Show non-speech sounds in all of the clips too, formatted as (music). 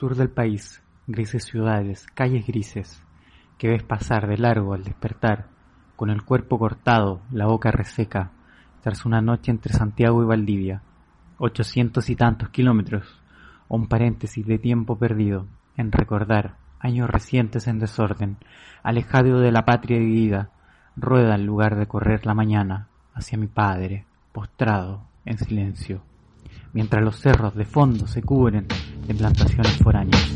sur del país, grises ciudades, calles grises, que ves pasar de largo al despertar, con el cuerpo cortado, la boca reseca, tras una noche entre Santiago y Valdivia, ochocientos y tantos kilómetros, un paréntesis de tiempo perdido en recordar años recientes en desorden, alejado de la patria dividida, rueda en lugar de correr la mañana hacia mi padre, postrado en silencio, mientras los cerros de fondo se cubren de plantaciones foráneas.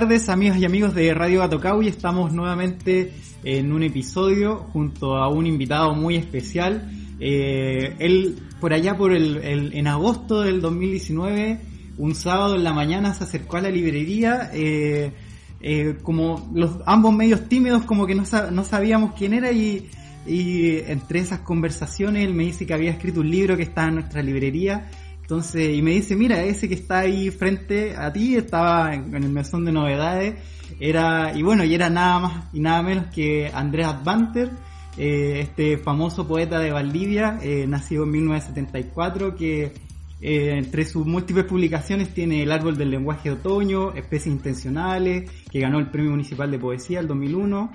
Tardes, amigos y amigos de Radio y Estamos nuevamente en un episodio junto a un invitado muy especial. Eh, él, por allá, por el, en agosto del 2019, un sábado en la mañana se acercó a la librería. Eh, eh, como los ambos medios tímidos, como que no, no sabíamos quién era y, y entre esas conversaciones él me dice que había escrito un libro que está en nuestra librería entonces, y me dice, mira, ese que está ahí frente a ti estaba en, el mesón de novedades, era, y bueno, y era nada más y nada menos que Andrés Advanter, eh, este famoso poeta de Valdivia, eh, nacido en 1974, que eh, entre sus múltiples publicaciones tiene El Árbol del Lenguaje de Otoño, Especies Intencionales, que ganó el Premio Municipal de Poesía el 2001,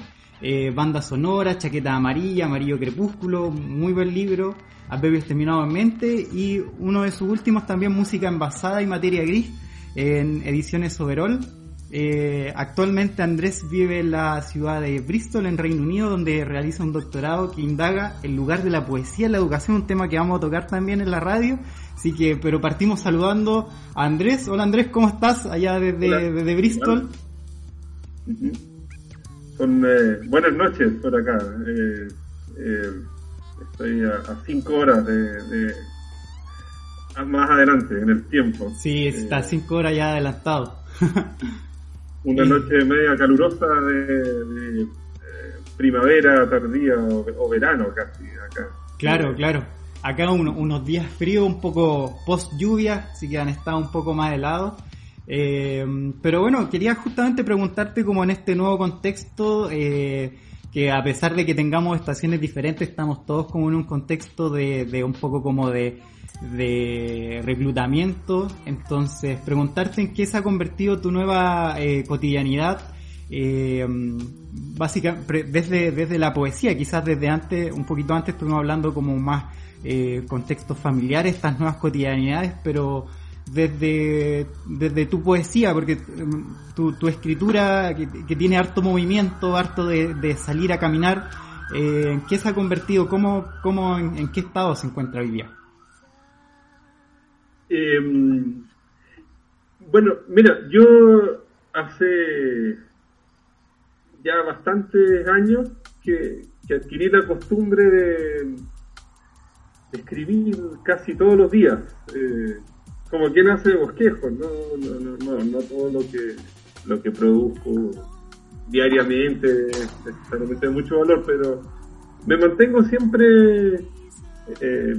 Banda Sonora, Chaqueta Amarilla, Amarillo Crepúsculo, muy buen libro, Adverbios terminado en mente y uno de sus últimos también música envasada y materia gris en ediciones Overall. Eh, actualmente Andrés vive en la ciudad de Bristol, en Reino Unido, donde realiza un doctorado que indaga el lugar de la poesía en la educación, un tema que vamos a tocar también en la radio. Así que, pero partimos saludando a Andrés. Hola Andrés, ¿cómo estás allá desde, Bristol? Son, eh, buenas noches por acá. Eh, Estoy a, cinco horas de, más adelante en el tiempo. Sí, está a eh, cinco horas ya adelantado. (laughs) una noche media calurosa de, eh, primavera tardía o, verano casi acá. Claro, claro. Acá unos días fríos, un poco post lluvia, así que han estado un poco más helados. Eh, pero bueno, quería justamente preguntarte como en este nuevo contexto, eh, que a pesar de que tengamos estaciones diferentes, estamos todos como en un contexto de, un poco como de, reclutamiento. Entonces, preguntarte en qué se ha convertido tu nueva eh, cotidianidad, eh, básicamente desde, desde la poesía, quizás desde antes, un poquito antes estuvimos hablando como más eh, contextos familiares, estas nuevas cotidianidades, pero desde, desde tu poesía, porque mm, tu, tu escritura que, tiene harto movimiento, harto de, salir a caminar, eh, ¿en qué se ha convertido? ¿Cómo, cómo en, qué estado se encuentra hoy día? Em, bueno, mira, yo hace ya bastantes años que, adquirí la costumbre de, escribir casi todos los días. Eh, como quien hace bosquejos, no, no, no, no, todo lo que, lo que produzco diariamente necesariamente de mucho valor, pero me mantengo siempre eh,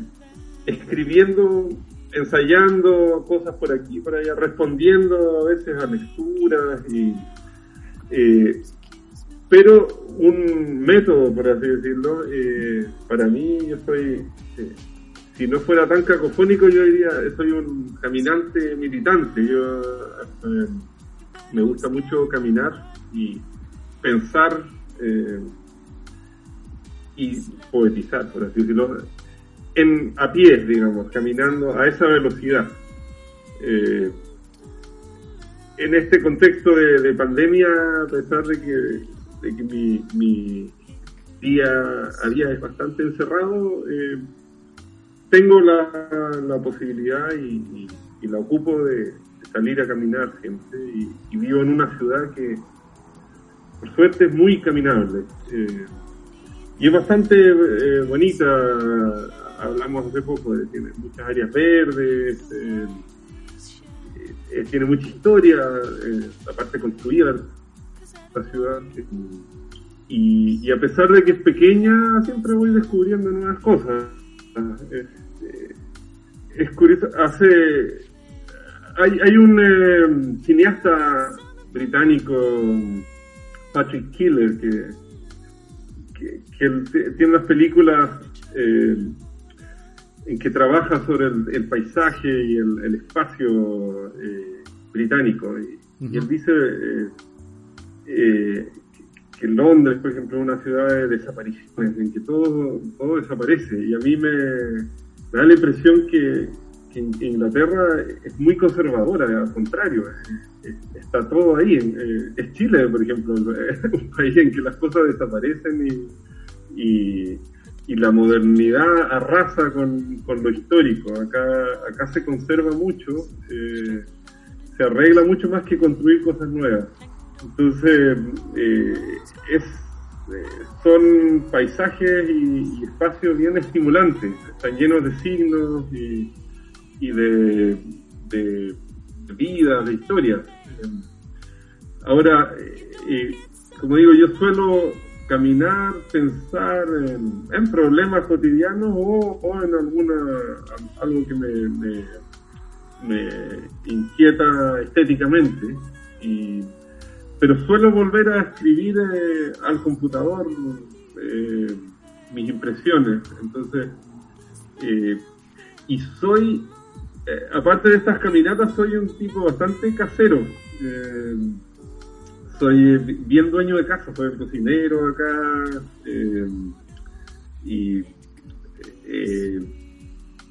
escribiendo, ensayando cosas por aquí, por allá, respondiendo a veces a lecturas y eh, pero un método, por así decirlo, eh, para mí yo soy si no fuera tan cacofónico, yo diría, soy un caminante militante. Yo eh, me gusta mucho caminar y pensar eh, y poetizar, por así decirlo, en, a pies, digamos, caminando a esa velocidad. Eh, en este contexto de, pandemia, a pesar de que, que mi, mi, día a día es bastante encerrado, tengo la, la posibilidad y, la ocupo de, salir a caminar siempre y, vivo en una ciudad que por suerte es muy caminable eh, y es bastante eh, bonita hablamos hace poco tiene muchas áreas verdes eh, tiene mucha historia, la parte construida la ciudad. Y, a pesar de que es pequeña, siempre voy descubriendo nuevas cosas. Es, eh, curioso, hace. Hay, hay un cineasta británico, Patrick Killer, que, que, tiene unas películas en que trabaja sobre el, paisaje y el, espacio eh, británico. Y, él dice eh, eh, que Londres, por ejemplo, es una ciudad de desapariciones, en que todo, todo desaparece. Y a mí me, da la impresión que, Inglaterra es muy conservadora, al contrario, está todo ahí. es Chile, por ejemplo, (laughs) un país en que las cosas desaparecen y y la modernidad arrasa con, lo histórico. Acá, acá se conserva mucho, eh, se arregla mucho más que construir cosas nuevas. Entonces, eh, eh, son paisajes y, espacios bien estimulantes, están llenos de signos y, de, de, vida, de historia. Ahora, como digo, yo suelo caminar, pensar en, problemas cotidianos o, en alguna algo que me, me, inquieta estéticamente. Y, pero suelo volver a escribir eh, al computador eh, mis impresiones. Entonces, eh, y soy, aparte de estas caminatas, soy un tipo bastante casero soy bien dueño de casa, soy cocinero acá eh, y eh,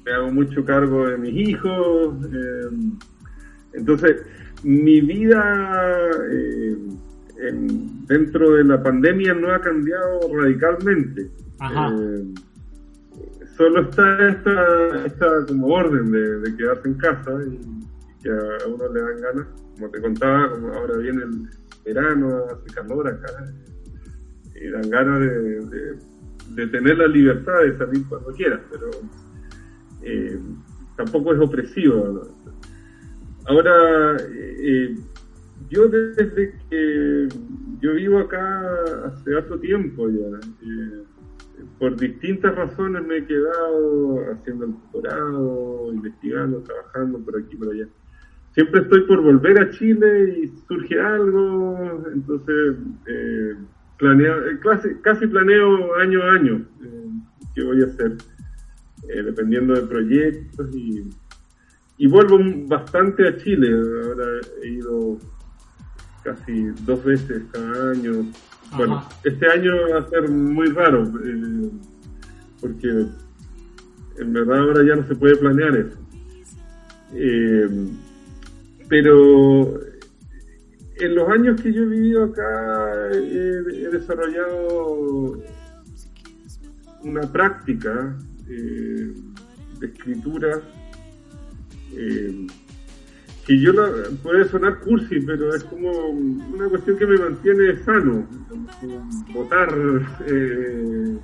me hago mucho cargo de mis hijos. Eh, entonces, mi vida dentro de la pandemia no ha cambiado radicalmente. solo está esta, esta como orden de, quedarse en casa y, que a uno le dan ganas. Como te contaba, como ahora viene el verano, hace calor acá, y dan ganas de, tener la libertad de salir cuando quieras, pero eh, tampoco es opresivo. Ahora, eh, yo desde que yo vivo acá hace harto tiempo ya, eh, por distintas razones me he quedado haciendo el doctorado, investigando, trabajando por aquí por allá. Siempre estoy por volver a Chile y surge algo, entonces eh, eh casi, planeo año a año eh, qué voy a hacer, eh, dependiendo de proyectos y, y vuelvo bastante a Chile, ahora he ido casi dos veces cada año. Bueno, este año va a ser muy raro, porque en verdad ahora ya no se puede planear eso. Eh, pero en los años que yo he vivido acá he, desarrollado una práctica eh, de escritura eh, que yo la, puede sonar cursi, pero es como una cuestión que me mantiene sano, votar eh,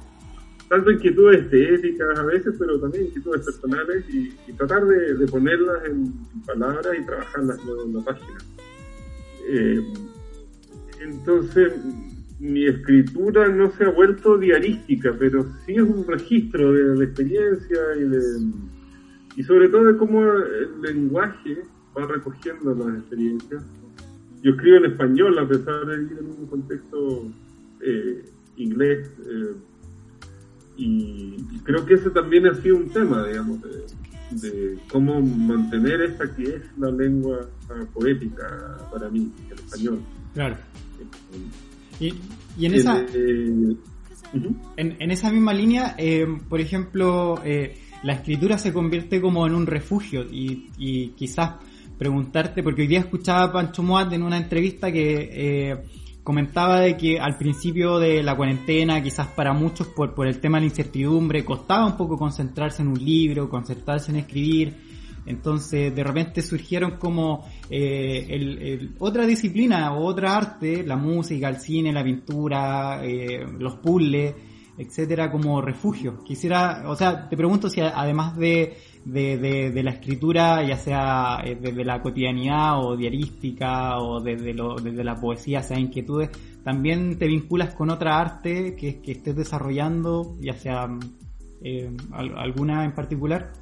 tanto inquietudes estéticas a veces, pero también inquietudes personales y, tratar de, ponerlas en palabras y trabajarlas en la página. Eh, entonces, mi escritura no se ha vuelto diarística, pero sí es un registro de la experiencia y, de, y sobre todo de cómo el lenguaje va recogiendo las experiencias. Yo escribo en español a pesar de vivir en un contexto eh, inglés. Eh, y, creo que ese también ha sido un tema, digamos, de, cómo mantener esa que es la lengua poética para mí, el español. Claro. Y, en esa... Eh, en, esa misma línea, eh, por ejemplo, eh, la escritura se convierte como en un refugio y, y quizás preguntarte, porque hoy día escuchaba a Pancho Moat en una entrevista que eh, comentaba de que al principio de la cuarentena, quizás para muchos por, por el tema de la incertidumbre, costaba un poco concentrarse en un libro, concentrarse en escribir. Entonces, de repente surgieron como eh, el, otra disciplina o otra arte, la música, el cine, la pintura, eh, los puzzles, etcétera, como refugio. Quisiera, o sea, te pregunto si además de, de, la escritura, ya sea eh, desde la cotidianidad o diarística o desde, desde la poesía, sea inquietudes, también te vinculas con otra arte que, que estés desarrollando, ya sea eh, alguna en particular.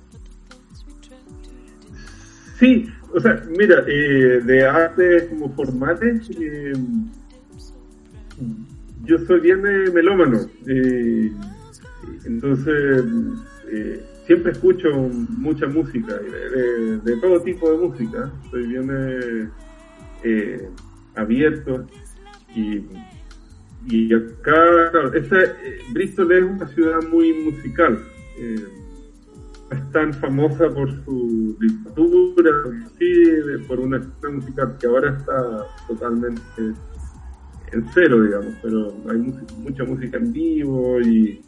Sí, o sea, mira, eh, de arte como formales, eh, yo soy bien melómano. Eh, entonces, eh, siempre escucho mucha música, de, todo tipo de música. Soy bien eh, abierto. Y, y acá, claro, Bristol es una ciudad muy musical. es tan famosa por su literatura, por una música que ahora está totalmente en cero, digamos, pero hay mucha música en vivo y,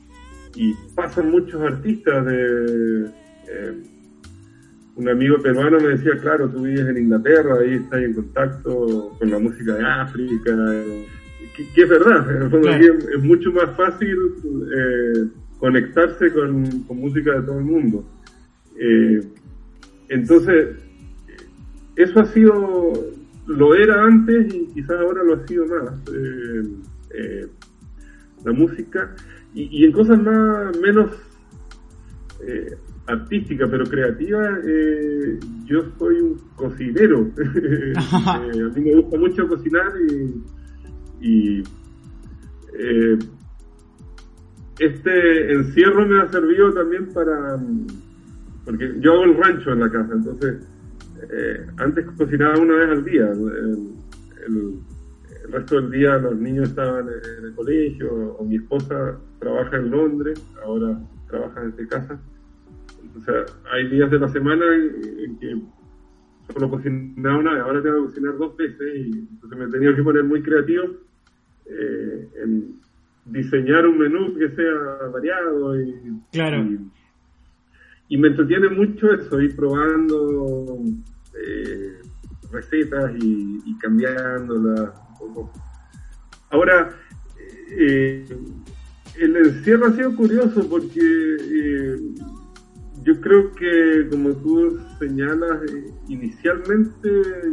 pasan muchos artistas de... Eh, un amigo peruano me decía, claro, tú vives en Inglaterra, ahí estás en contacto con la música de África, que, es verdad, es, mucho más fácil eh, conectarse con, música de todo el mundo. Eh, entonces, eso ha sido lo era antes y quizás ahora lo ha sido más. Eh, eh, la música y, en cosas más menos eh, artísticas pero creativas yo soy un cocinero (laughs) a mí me gusta mucho cocinar y, este encierro me ha servido también para porque yo hago el rancho en la casa entonces eh, antes cocinaba una vez al día. El, resto del día los niños estaban en el colegio o mi esposa trabaja en Londres, ahora trabaja desde casa. Entonces hay días de la semana en, que solo cocinaba una vez, ahora tengo que cocinar dos veces y entonces me he tenido que poner muy creativo eh, en diseñar un menú que sea variado y, claro. y, me entretiene mucho eso, ir probando eh, recetas y, y cambiándolas Ahora, eh, el encierro ha sido curioso porque eh, yo creo que, como tú señalas, inicialmente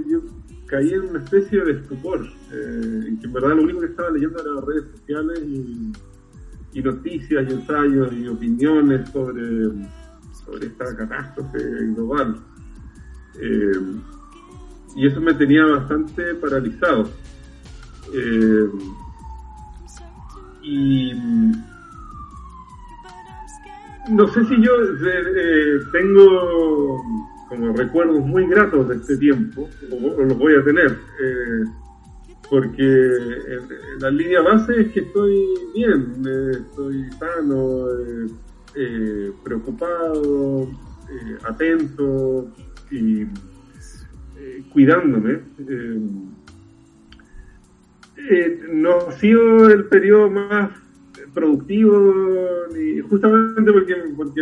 yo caí en una especie de estupor, en que en verdad lo único que estaba leyendo eran redes sociales y, y noticias y ensayos y opiniones sobre, sobre esta catástrofe global. Eh, y eso me tenía bastante paralizado. Eh, y no sé si yo eh, tengo como recuerdos muy gratos de este tiempo, o, los voy a tener, porque la línea base es que estoy bien, estoy sano, preocupado, atento, y eh, cuidándome. Eh, eh, no ha sido el periodo más productivo, ni justamente porque, porque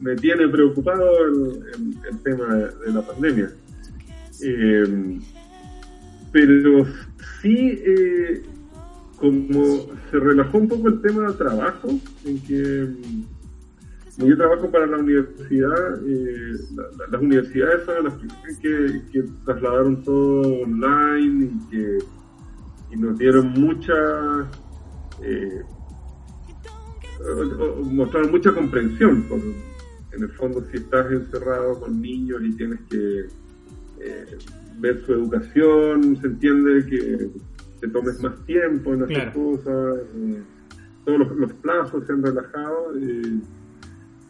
me tiene preocupado el, tema de, la pandemia. pero sí, como se relajó un poco el tema del trabajo, en que yo trabajo para la universidad, eh, las universidades son las que, que, trasladaron todo online y que nos dieron mucha, eh, mostraron mucha comprensión. en el fondo, si estás encerrado con niños y tienes que eh, ver su educación, se entiende que te tomes más tiempo en hacer cosas, todos los, los, plazos se han relajado.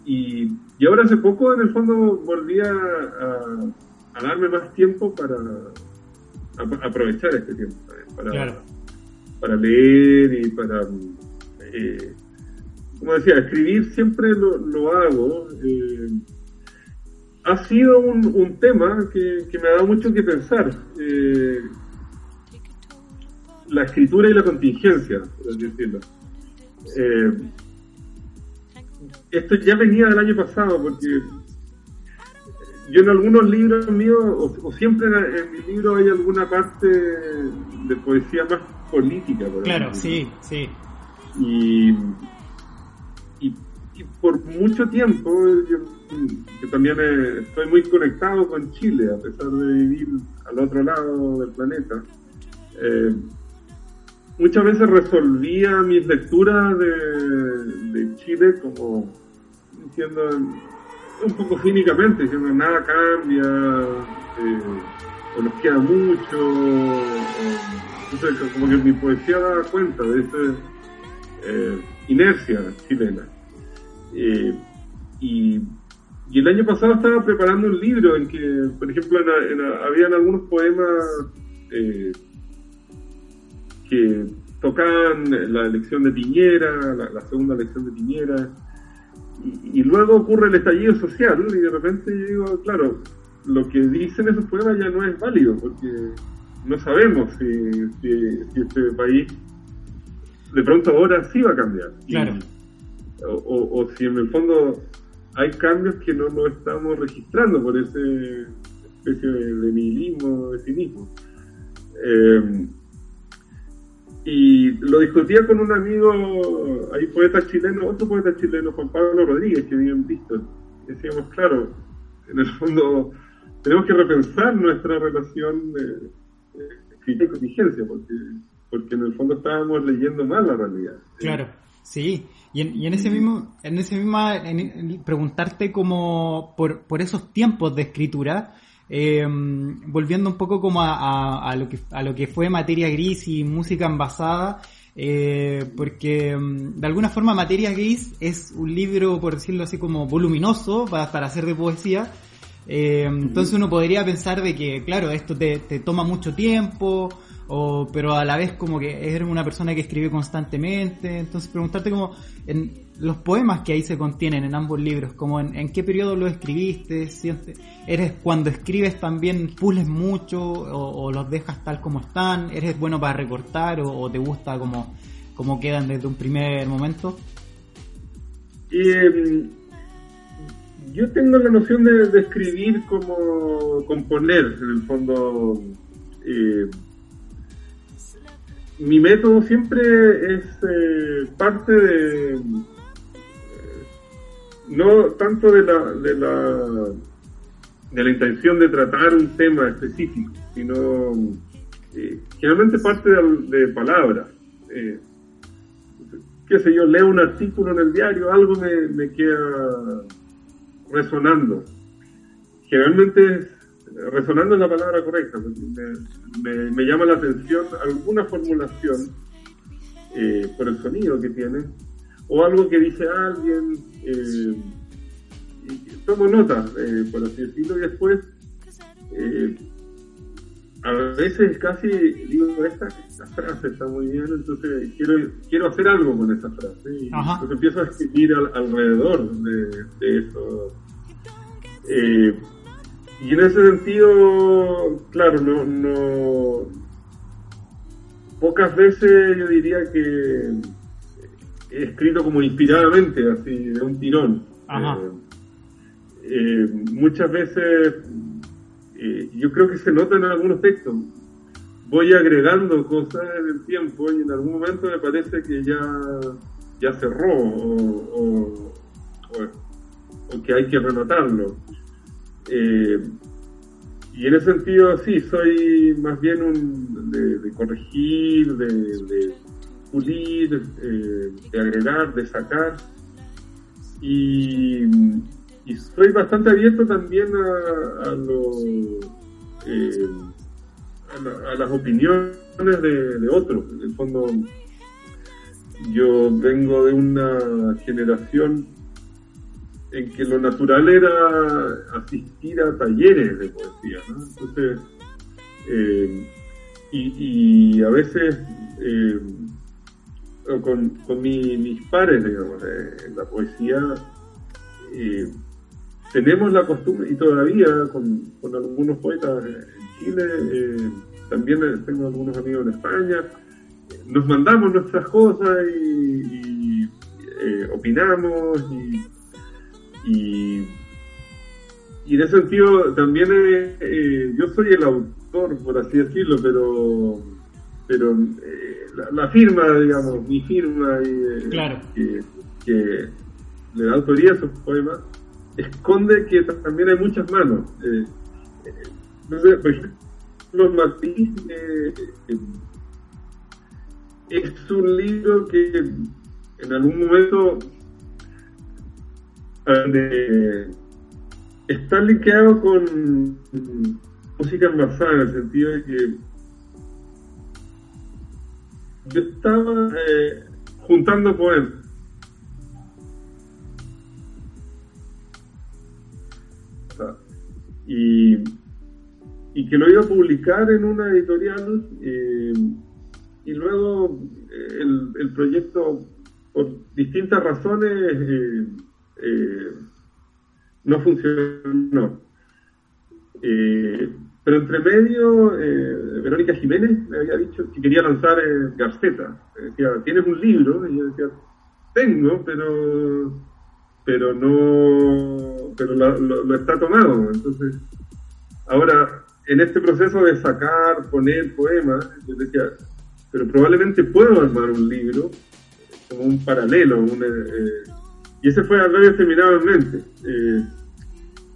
Y, y ahora hace poco, en el fondo, volví a, a, darme más tiempo para aprovechar este tiempo, para, para leer y para, eh, como decía, escribir siempre lo, lo hago. Eh, ha sido un, tema que, me ha dado mucho que pensar. Eh, la escritura y la contingencia, por así decirlo. Eh, esto ya venía del año pasado, porque yo en algunos libros míos, o, siempre en, mi libro hay alguna parte de poesía más política. claro, sí, sí. Y, por mucho tiempo, yo, también estoy muy conectado con Chile, a pesar de vivir al otro lado del planeta. Eh, muchas veces resolvía mis lecturas de, Chile como diciendo un poco cínicamente, diciendo nada cambia, eh, o nos queda mucho, entonces como que mi poesía da cuenta de esa eh, inercia chilena. Eh, y, el año pasado estaba preparando un libro en que, por ejemplo, habían algunos poemas que tocaban la elección de Piñera, la, segunda elección de Piñera, y, luego ocurre el estallido social, y de repente yo digo, claro, lo que dicen esos poemas ya no es válido, porque no sabemos si, este país de pronto ahora sí va a cambiar. o, si en el fondo hay cambios que no lo estamos registrando por ese especie de, nihilismo, de cinismo. Eh, y lo discutía con un amigo, hay poeta chileno, otro poeta chileno, Juan Pablo Rodríguez, que vive en. Decíamos, claro, en el fondo tenemos que repensar nuestra relación de, de contingencia, porque, porque en el fondo estábamos leyendo mal la realidad. Claro, sí. Y en, y en ese mismo, en ese mismo, en, preguntarte como por, por esos tiempos de escritura, eh, volviendo un poco como a, lo que, a lo que fue Materia Gris y música envasada, eh, porque mm, de alguna forma Materia Gris es un libro, por decirlo así, como voluminoso para, para hacer de poesía. Eh, entonces uno podría pensar de que, claro, esto te, te toma mucho tiempo, o, pero a la vez como que eres una persona que escribe constantemente, entonces preguntarte como en los poemas que ahí se contienen en ambos libros, como en, qué periodo lo escribiste, eres cuando escribes también pules mucho o, los dejas tal como están, eres bueno para recortar o, te gusta como, como quedan desde un primer momento. Em, yo tengo la noción de, escribir como componer, en el fondo. Eh, mi método siempre es eh, parte de, no tanto de la, de la, de la intención de tratar un tema específico, sino eh, generalmente parte de, palabras. Eh, qué sé yo, leo un artículo en el diario, algo me, queda resonando. Generalmente resonando es la palabra correcta, me, me, llama la atención alguna formulación eh, por el sonido que tiene, o algo que dice alguien, eh, tomo nota, eh, por así decirlo, y después eh, a veces casi digo, esta, frase está muy bien, entonces quiero, quiero hacer algo con esa frase, y entonces empiezo a escribir alrededor de, de eso. y en ese sentido, claro, no, no pocas veces yo diría que escrito como inspiradamente, así, de un tirón. Eh, eh, muchas veces, eh, yo creo que se nota en algunos textos, voy agregando cosas en el tiempo y en algún momento me parece que ya, ya cerró o, que hay que renotarlo. y en ese sentido, sí, soy más bien un, de, corregir, de pulir, eh, de agregar, de sacar. Y, y soy bastante abierto también a, a, eh, a, las opiniones de, otros. En el fondo, yo vengo de una generación en que lo natural era asistir a talleres de poesía, Entonces, eh, y, y, a veces con, con mis pares, digamos, en la poesía, tenemos la costumbre, y todavía con, algunos poetas en Chile, eh, también tengo algunos amigos en España, nos mandamos nuestras cosas y, eh, opinamos y, y, en ese sentido también eh, yo soy el autor, por así decirlo, pero pero la, firma, digamos, mi firma que, que, le da autoría a esos poemas, esconde que también hay muchas manos. Eh, eh, por ejemplo, Matiz eh, es un libro que en algún momento está linkeado con música envasada en el sentido de que yo estaba juntando poemas y, y que lo iba a publicar en una editorial eh, y luego eh, el, el, proyecto por distintas razones eh, no funcionó. Pero entre medio, Verónica Jiménez me había dicho que quería lanzar Garceta. Decía, ¿tienes un libro? Y yo decía, tengo, pero pero no, pero lo, está tomado. Entonces, ahora, en este proceso de sacar, poner poemas, yo decía, pero probablemente puedo armar un libro como un paralelo, eh, y ese fue algo que terminado en mente. Eh,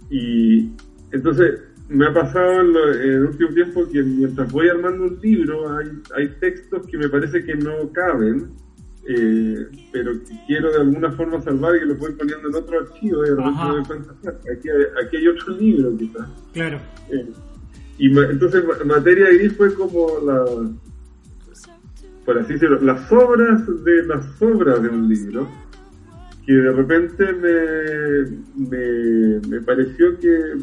y entonces me ha pasado en, el último tiempo que mientras voy armando un libro hay, hay textos que me parece que no caben eh, pero quiero de alguna forma salvar y que lo voy poniendo en otro archivo y me doy cuenta, aquí, aquí hay otro libro quizás. Claro. Eh, y entonces materia gris fue como la, por así decirlo, las obras de las obras de un libro que de repente me, me, me pareció que,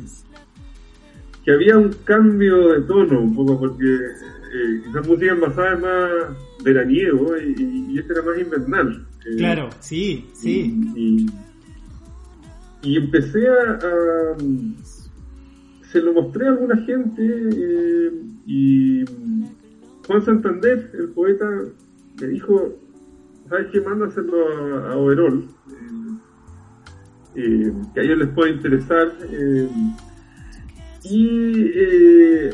que había un cambio de tono un poco porque eh, quizás música basada es más veraniego y, y, este era más invernal. Eh, claro, sí, sí. Y, empecé a, Se lo mostré a alguna gente eh, y Juan Santander, el poeta, me dijo, ¿sabes qué? Mándaselo a, a Overol, eh, que a ellos les puede interesar. Y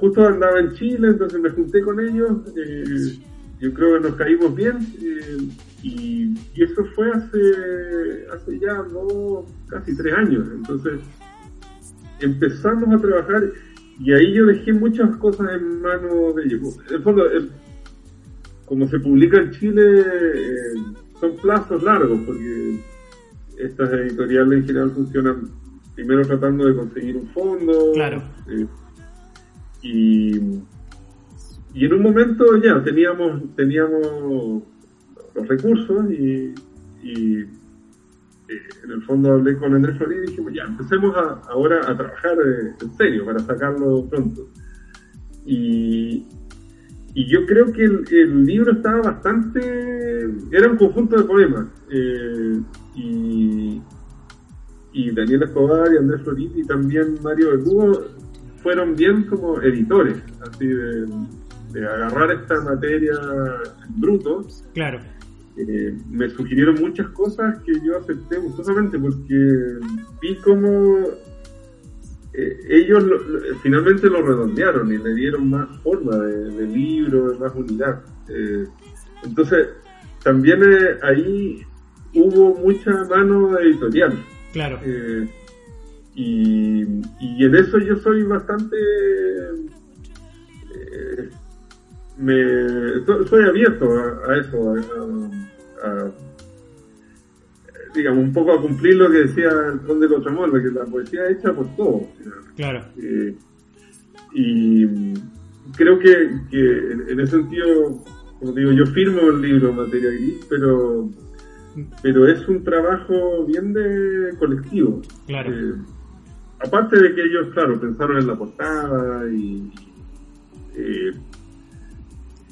justo andaba en Chile, entonces me junté con ellos, eh, yo creo que nos caímos bien eh, y, eso fue hace, hace ya dos, casi tres años, entonces empezamos a trabajar y ahí yo dejé muchas cosas en manos de ellos. En fondo, como se publica en Chile, eh, son plazos largos porque estas editoriales en general funcionan primero tratando de conseguir un fondo. Claro. Y, y en un momento ya teníamos, teníamos los recursos y, y eh, en el fondo hablé con Andrés Florida y dijimos, ya, empecemos ahora a trabajar eh, en serio para sacarlo pronto. Y, y yo creo que el, libro estaba bastante... Era un conjunto de poemas. Eh, y, y Daniel Escobar y Andrés Florida y también Mario Cubo fueron bien como editores, así de, agarrar esta materia en bruto. Claro. Eh, me sugirieron muchas cosas que yo acepté gustosamente porque vi como eh, ellos finalmente lo redondearon y le dieron más forma de, libro, más unidad. Eh, entonces, también ahí hubo mucha mano editorial. Claro. Y, y en eso yo soy bastante... Eh, me, soy abierto a, eso, a, digamos, un poco a cumplir lo que decía el conde de que la poesía hecha por todos. Claro. Eh, y creo que, que, en ese sentido, como digo, yo firmo el libro Materia Gris, pero, pero es un trabajo bien de colectivo. Claro. Eh, aparte de que ellos, claro, pensaron en la portada y... Eh,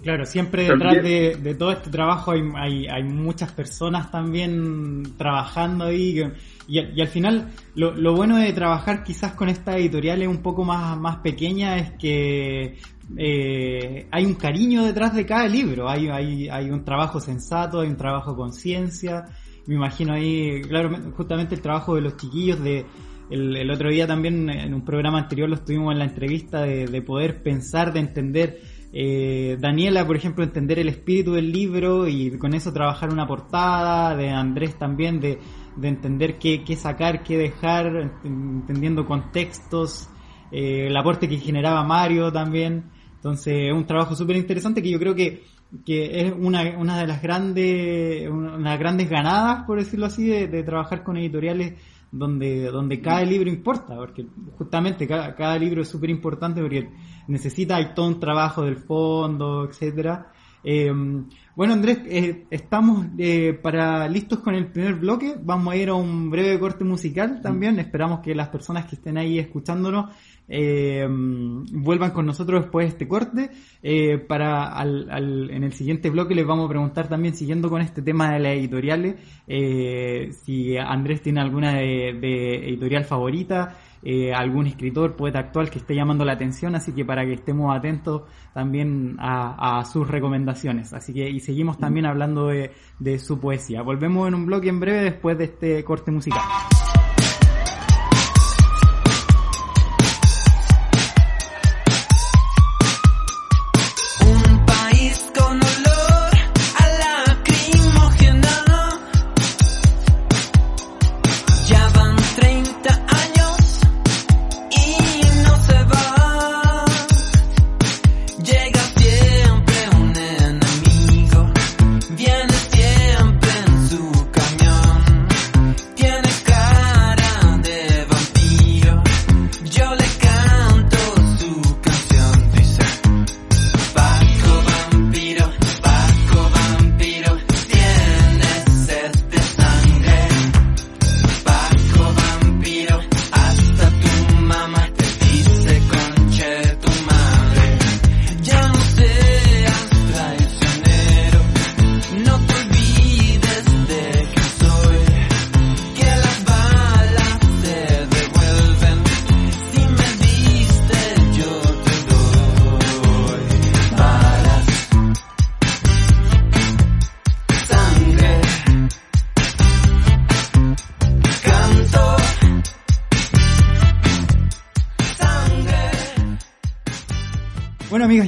Claro, siempre detrás de, todo este trabajo hay, hay, muchas personas también trabajando ahí y, al final lo, bueno de trabajar quizás con estas editoriales un poco más, más pequeñas es que eh, hay un cariño detrás de cada libro, hay, hay, hay un trabajo sensato, hay un trabajo con ciencia, me imagino ahí, claro, justamente el trabajo de los chiquillos de... El, otro día también en un programa anterior lo estuvimos en la entrevista de, de poder pensar, de entender eh, Daniela, por ejemplo, entender el espíritu del libro y con eso trabajar una portada, de Andrés también, de, entender qué, sacar, qué dejar, entendiendo contextos, eh, el aporte que generaba Mario también. Entonces, es un trabajo súper interesante que yo creo que, es una, una de las grandes, unas grandes ganadas, por decirlo así, de trabajar con editoriales donde, donde cada libro importa, porque justamente cada, cada libro es súper importante porque necesita, hay todo un trabajo del fondo, etcétera. Eh, bueno, Andrés, eh, estamos eh, para listos con el primer bloque. Vamos a ir a un breve corte musical también. Esperamos que las personas que estén ahí escuchándonos eh, vuelvan con nosotros después de este corte. Eh, para al, en el siguiente bloque les vamos a preguntar también, siguiendo con este tema de las editoriales, eh, si Andrés tiene alguna de, editorial favorita, eh, algún escritor, poeta actual que esté llamando la atención, así que para que estemos atentos también a, sus recomendaciones. Así que, y seguimos también hablando de, de su poesía. Volvemos en un bloque en breve después de este corte musical.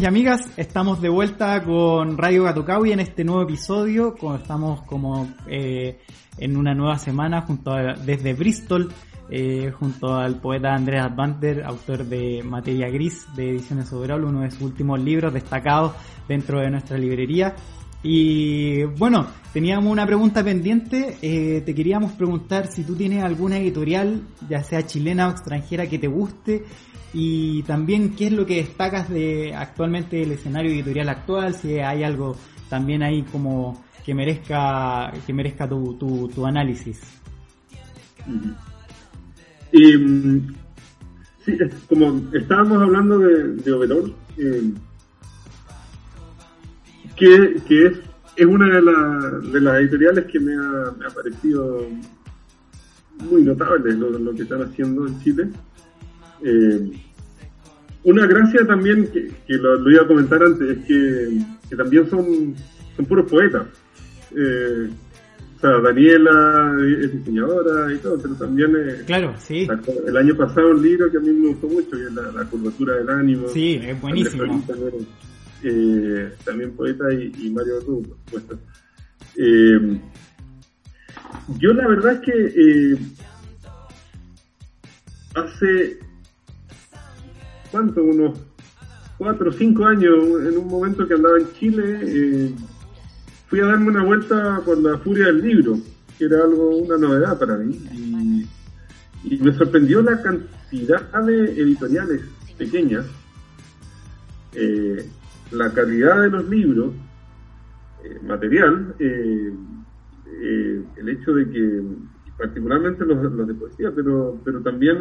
Y amigas, estamos de vuelta con Radio y en este nuevo episodio, estamos como eh, en una nueva semana junto desde Bristol, eh, junto al poeta Andrés Advanter, autor de Materia Gris de Ediciones Overall, uno de sus últimos libros destacados dentro de nuestra librería. Y bueno, teníamos una pregunta pendiente, eh, te queríamos preguntar si tú tienes alguna editorial, ya sea chilena o extranjera, que te guste y también qué es lo que destacas de actualmente el escenario editorial actual, si hay algo también ahí como que merezca que merezca tu, tu, análisis. Mm, sí, como estábamos hablando de, de eh, que, que es, es una de, de, las editoriales que me ha, me ha parecido muy notable lo, lo que están haciendo en Chile. Eh, una gracia también, que, lo, iba a comentar antes, es que, también son, son puros poetas. Eh, o sea, Daniela es diseñadora y todo, pero también es, claro, sí. el año pasado un libro que a mí me gustó mucho, que es La, curvatura del ánimo. Sí, es buenísimo. Eh, también poeta y, Mario tú, por supuesto. Eh, yo la verdad es que hace ¿cuánto? Unos cuatro o cinco años, en un momento que andaba en Chile, eh, fui a darme una vuelta por la furia del libro, que era algo, una novedad para mí. Y, me sorprendió la cantidad de editoriales pequeñas, eh, la calidad de los libros, eh, material, el hecho de que, particularmente los, de poesía, pero, pero también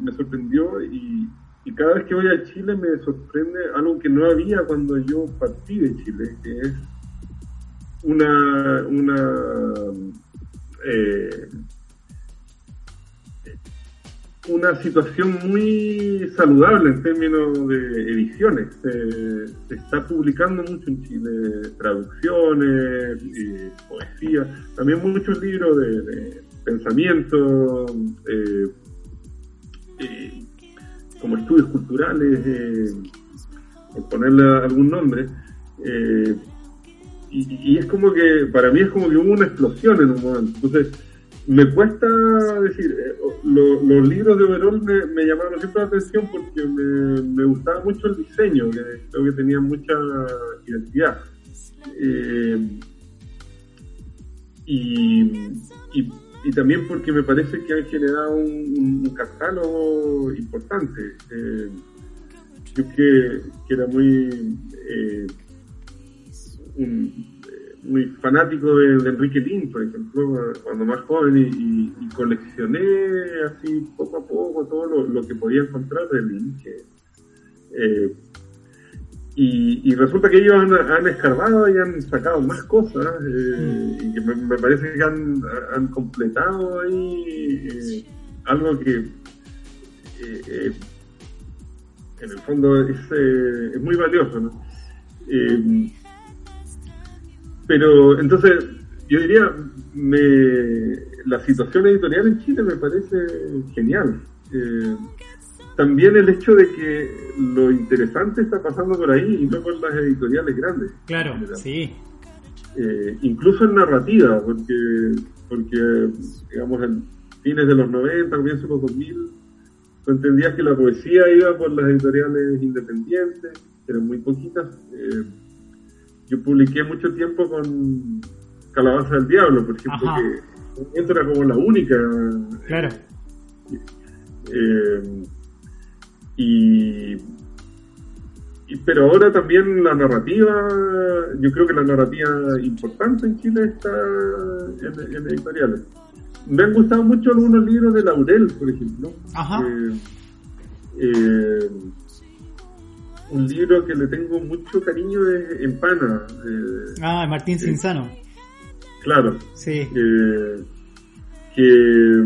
me sorprendió y y cada vez que voy a Chile me sorprende algo que no había cuando yo partí de Chile, que es una, una eh, una situación muy saludable en términos de ediciones. se está publicando mucho en Chile traducciones, poesía, también muchos libros de, pensamiento, eh, eh, como estudios culturales, eh, por ponerle algún nombre. Y, y, es como que, para mí es como que hubo una explosión en un momento. Entonces, me cuesta decir, eh, los libros de Overall me, llamaron siempre la atención porque me, gustaba mucho el diseño, que creo que tenía mucha identidad. Eh, y, también porque me parece que han generado un, catálogo importante. Eh, yo que, que era muy un, muy fanático de, Enrique Lin, por ejemplo, cuando más joven, y, coleccioné así poco a poco todo lo, que podía encontrar de Lin. Eh, y, resulta que ellos han, escarbado y han sacado más cosas, eh, y que me, parece que han, completado ahí eh, algo que en el fondo es, es muy valioso. ¿no? Pero entonces, yo diría, me, la situación editorial en Chile me parece genial. También el hecho de que lo interesante está pasando por ahí y no por las editoriales grandes. Claro, sí. Eh, incluso en narrativa, porque, porque digamos, en fines de los 90, comienzos de los 2000, tú entendías que la poesía iba por las editoriales independientes, que eran muy poquitas. Eh, yo publiqué mucho tiempo con Calabaza del Diablo, por ejemplo, que era como la única. Claro. Eh, y, pero ahora también la narrativa, yo creo que la narrativa importante en Chile está en, editoriales. Me han gustado mucho algunos libros de Laurel, por ejemplo. Ajá. Eh, eh, un libro que le tengo mucho cariño es Empana. Eh, ah, Martín Cinzano. Claro. Sí. que,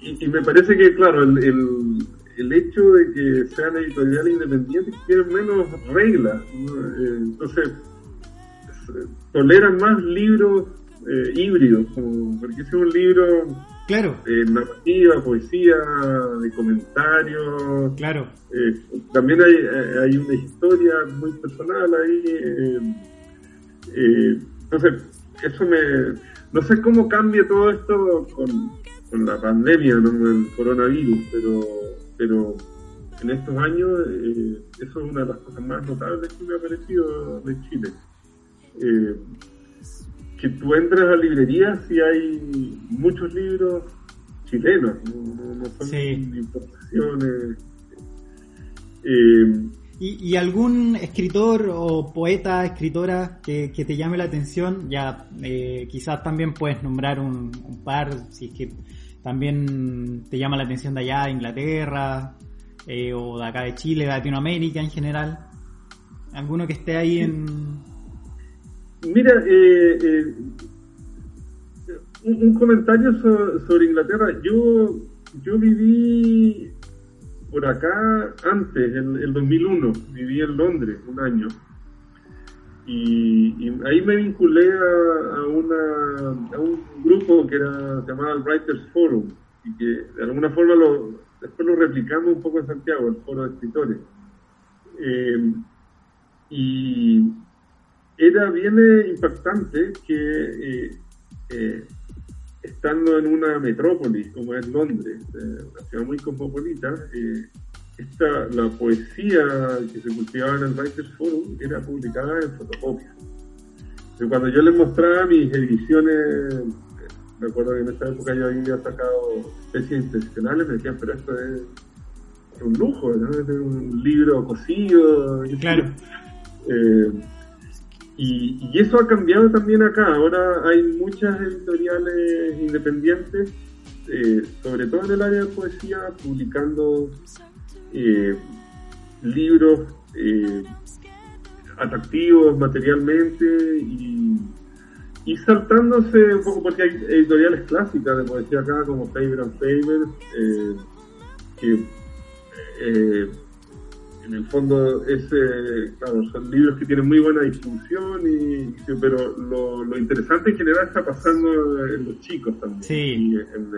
y, me parece que, claro, el, el, hecho de que sean editoriales independientes tienen menos reglas. Eh, entonces, toleran más libros eh, híbridos, como, porque es un libro Claro. Eh, narrativa, poesía, de comentarios. Claro. Eh, también hay, eh, hay, una historia muy personal ahí. entonces, eso me. No sé cómo cambia todo esto con, con la pandemia, ¿no? el coronavirus, pero, pero en estos años eso es una de las cosas más notables que me ha parecido de Chile que tú entras a librerías y hay muchos libros chilenos, no, son importaciones. Eh, ¿Y, algún escritor o poeta, escritora que, te llame la atención? Ya eh, quizás también puedes nombrar un, par, si es que también te llama la atención de allá, de Inglaterra, eh, o de acá de Chile, de Latinoamérica en general. ¿Alguno que esté ahí en, Mira, eh, eh, un, comentario sobre Inglaterra. Yo, yo viví por acá antes, en el 2001. Viví en Londres un año. Y, ahí me vinculé a, a un grupo que era llamado el Writers Forum y que de alguna forma lo, después lo replicamos un poco en Santiago, el foro de escritores. Eh, y era bien impactante que eh, eh, estando en una metrópolis como es Londres, una ciudad muy cosmopolita, esta, la poesía que se cultivaba en el Writers Forum era publicada en fotocopia. cuando yo les mostraba mis ediciones, me acuerdo que en esa época yo había sacado especies intencionales, me decían, pero esto es un lujo, ¿no? es un libro cosido. Claro. Y, eso ha cambiado también acá. Ahora hay muchas editoriales independientes, eh, sobre todo en el área de poesía, publicando libros atractivos materialmente y, y saltándose un poco porque hay editoriales clásicas de poesía acá como Faber and Faber que en el fondo es, claro, son libros que tienen muy buena distribución, y, pero lo, interesante en general está pasando en los chicos también, sí. en,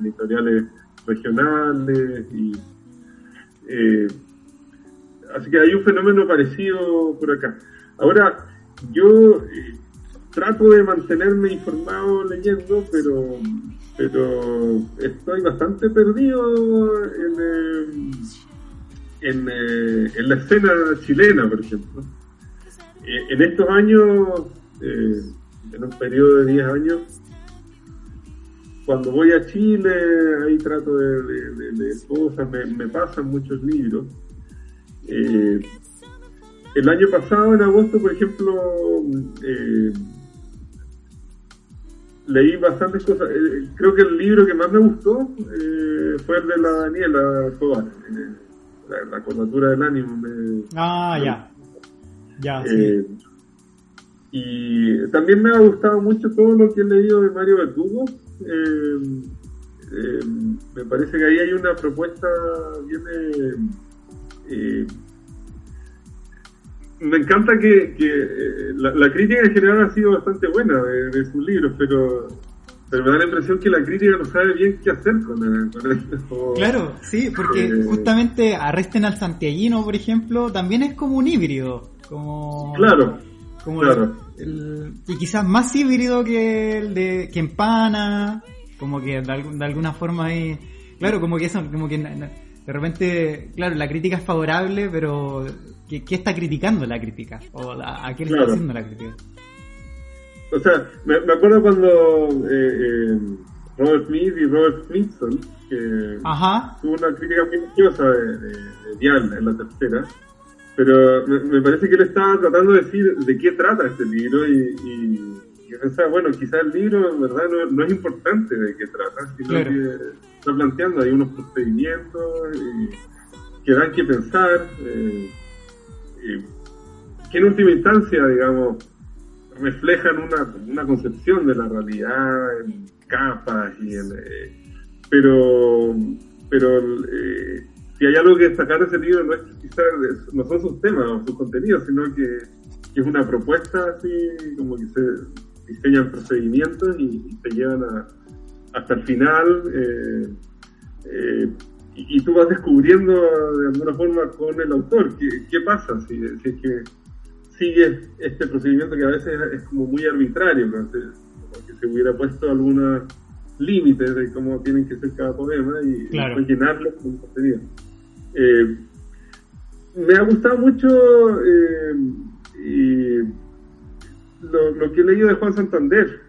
editoriales regionales, y, eh, así que hay un fenómeno parecido por acá. Ahora, yo eh, trato de mantenerme informado leyendo, pero pero estoy bastante perdido en... Eh, eh, en, la escena chilena, por ejemplo. En estos años, en un periodo de 10 años, cuando voy a Chile, ahí trato de, de, cosas, me, pasan muchos libros. el año pasado, en agosto, por ejemplo, leí bastantes cosas. creo que el libro que más me gustó fue el de la Daniela Escobar la, la del ánimo. Me, ah, ya. Ya, eh, Y también me ha gustado mucho todo lo que he leído de Mario Verdugo. Eh, eh, me parece que ahí hay una propuesta bien... me encanta que, que la, crítica en general ha sido bastante buena de, de sus libros, pero pero me da la impresión que la crítica no sabe bien qué hacer con, esto. Claro, sí, porque eh, justamente Arresten al Santiaguino, por ejemplo, también es como un híbrido. Como, claro. claro. Y quizás más híbrido que el de que Empana, como que de, alguna forma ahí. Claro, como que eso, como que de repente, claro, la crítica es favorable, pero ¿qué, está criticando la crítica? ¿O a qué le está haciendo la crítica? O sea, me, acuerdo cuando eh, eh, Robert Smith y Robert Smithson, que tuvo una crítica muy graciosa de, de, Diana en la tercera, pero me, parece que él estaba tratando de decir de qué trata este libro y, y, pensaba, bueno, quizás el libro en verdad no, es importante de qué trata, sino que está planteando hay unos procedimientos y, que dan que pensar, eh, que en última instancia, digamos, reflejan una, una concepción de la realidad en capas y en, eh, pero pero eh, si hay algo que destacar de ese libro no es quizás no son sus temas o sus contenidos sino que, es una propuesta así como que se diseñan procedimientos y, se llevan hasta el final eh, y, tú vas descubriendo de alguna forma con el autor qué, qué pasa si, si es que sigue este procedimiento que a veces es como muy arbitrario, como que se hubiera puesto algunos límites de cómo tienen que ser cada poema y llenarlo con contenido. Eh, me ha gustado mucho eh, y lo, que he leído de Juan Santander.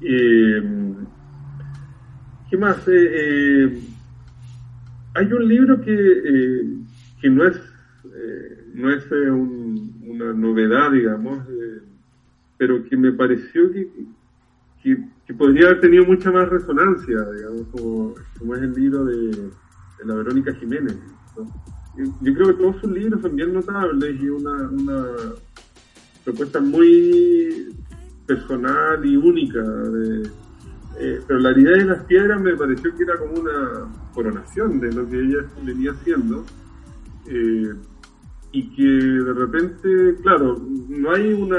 Eh, ¿Qué más? hay un libro que, que no es no es eh, una novedad, digamos, pero que me pareció que, que, podría haber tenido mucha más resonancia, digamos, como, es el libro de, la Verónica Jiménez. Yo, creo que todos sus libros son bien notables y una, una propuesta muy personal y única. Eh, pero la idea de las piedras me pareció que era como una coronación de lo que ella venía haciendo. Eh, y que de repente, claro, no hay una,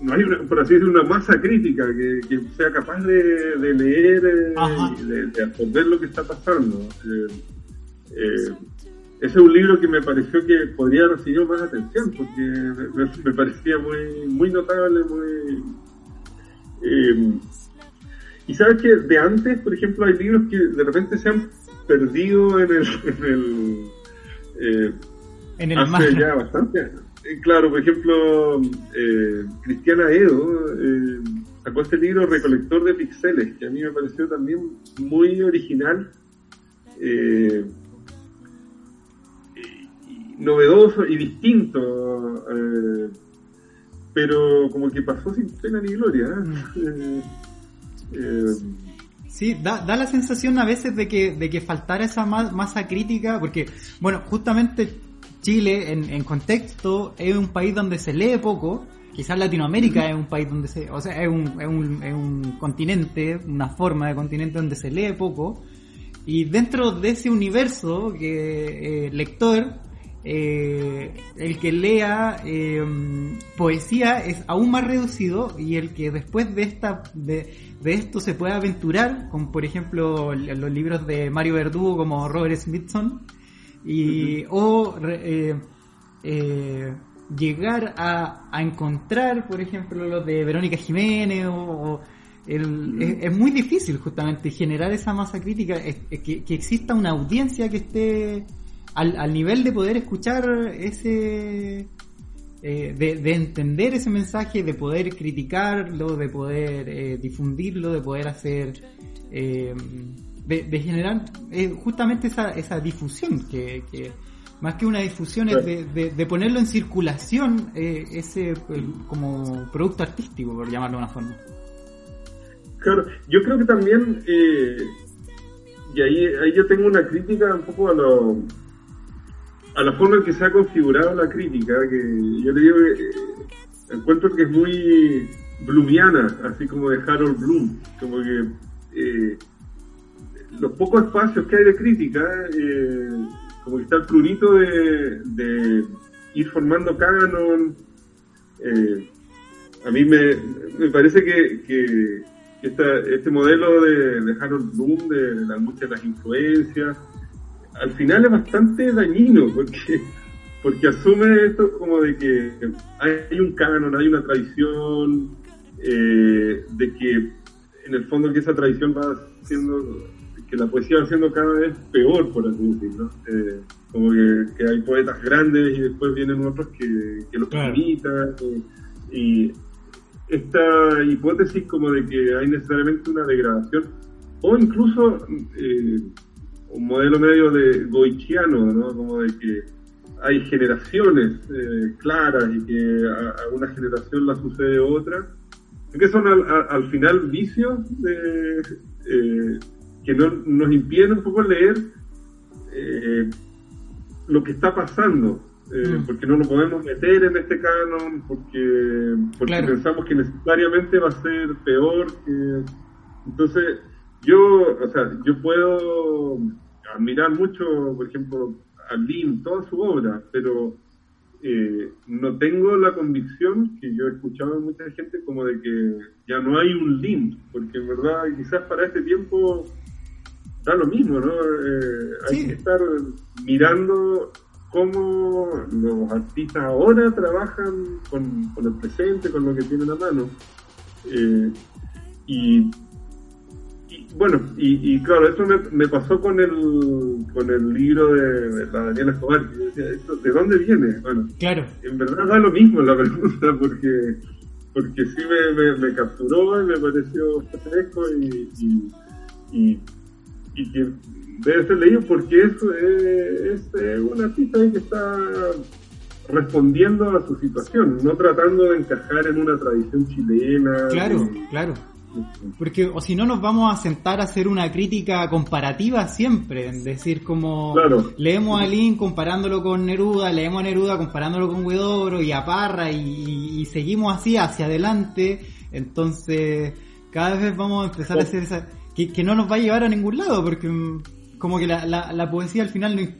no hay, por así decirlo, una masa crítica que, sea capaz de, leer eh, y de, absorber lo que está pasando. Eh, eh, ese es un libro que me pareció que podría recibir más atención porque me, parecía muy, muy notable, muy... y sabes que de antes, por ejemplo, hay libros que de repente se han perdido en el... En el, eh, en el hace ya bastante claro, por ejemplo, eh, Cristiana Edo eh, sacó este libro Recolector de Pixeles, que a mí me pareció también muy original, eh, novedoso y distinto, pero como que pasó sin pena ni gloria. Mm. (laughs) Sí, da, da la sensación a veces de que, de que faltara esa masa crítica, porque, bueno, justamente Chile en, en contexto es un país donde se lee poco, quizás Latinoamérica es un país donde se, o sea, es un, es un, es un continente, una forma de continente donde se lee poco, y dentro de ese universo que eh, lector, eh, el que lea eh, poesía es aún más reducido y el que después de esta de, de esto se puede aventurar, como por ejemplo los libros de Mario Verdugo como Robert Smithson, y, o eh, eh, llegar a, a, encontrar, por ejemplo, los de Verónica Jiménez, o, el, es, muy difícil justamente generar esa masa crítica, que, que, exista una audiencia que esté al, al nivel de poder escuchar ese eh, de, entender ese mensaje, de poder criticarlo, de poder eh, difundirlo, de poder hacer, eh, de, generar justamente esa, esa difusión, que, más que una difusión es de, ponerlo en circulación ese como producto artístico, por llamarlo de una forma. Claro, yo creo que también, y ahí, ahí yo tengo una crítica un poco a lo a la forma en que se ha configurado la crítica, que yo le digo que eh, encuentro que es muy blumiana, así como de Harold Bloom, como que eh, los pocos espacios que hay de crítica, eh, como que está el plurito de, ir formando canon. a mí me, parece que, este modelo de, de Harold Bloom, de la lucha de las influencias, al final es bastante dañino porque porque asume esto como de que hay un canon, hay una tradición, eh, de que en el fondo que esa tradición va siendo, que la poesía va siendo cada vez peor, por así decirlo. Eh, como que, hay poetas grandes y después vienen otros que, que los imitan. Eh, y esta hipótesis como de que hay necesariamente una degradación, o incluso un modelo medio de goichiano, ¿no? Como de que hay generaciones eh, claras y que a, una generación la sucede otra, que son al, final vicios de, eh, que no, nos impiden un poco leer eh, lo que está pasando, mm. porque no lo podemos meter en este canon, porque, porque pensamos que necesariamente va a ser peor. Que, entonces, yo, o sea, yo puedo admirar mucho, por ejemplo, a Lin, toda su obra, pero eh, no tengo la convicción que yo he escuchado de mucha gente como de que ya no hay un Lin, porque en verdad quizás para este tiempo da lo mismo, ¿no? Eh, hay que estar mirando cómo los artistas ahora trabajan con, el presente, con lo que tienen a mano. Eh, y bueno, y, claro, eso me, pasó con el, con el libro de, la Daniela Escobar. yo decía, ¿de dónde viene? Bueno, claro. en verdad da lo mismo la pregunta, porque, porque sí me, capturó y me pareció fresco y, y, y, que debe ser leído porque es, es un artista que está respondiendo a su situación, no tratando de encajar en una tradición chilena. Claro, claro porque, o si no, nos vamos a sentar a hacer una crítica comparativa siempre. Decir, como leemos a Lin comparándolo con Neruda, leemos a Neruda comparándolo con Huidobro y a Parra, y, seguimos así hacia adelante. Entonces, cada vez vamos a empezar a hacer esa. Que, no nos va a llevar a ningún lado, porque mm, como que la, la, poesía al final,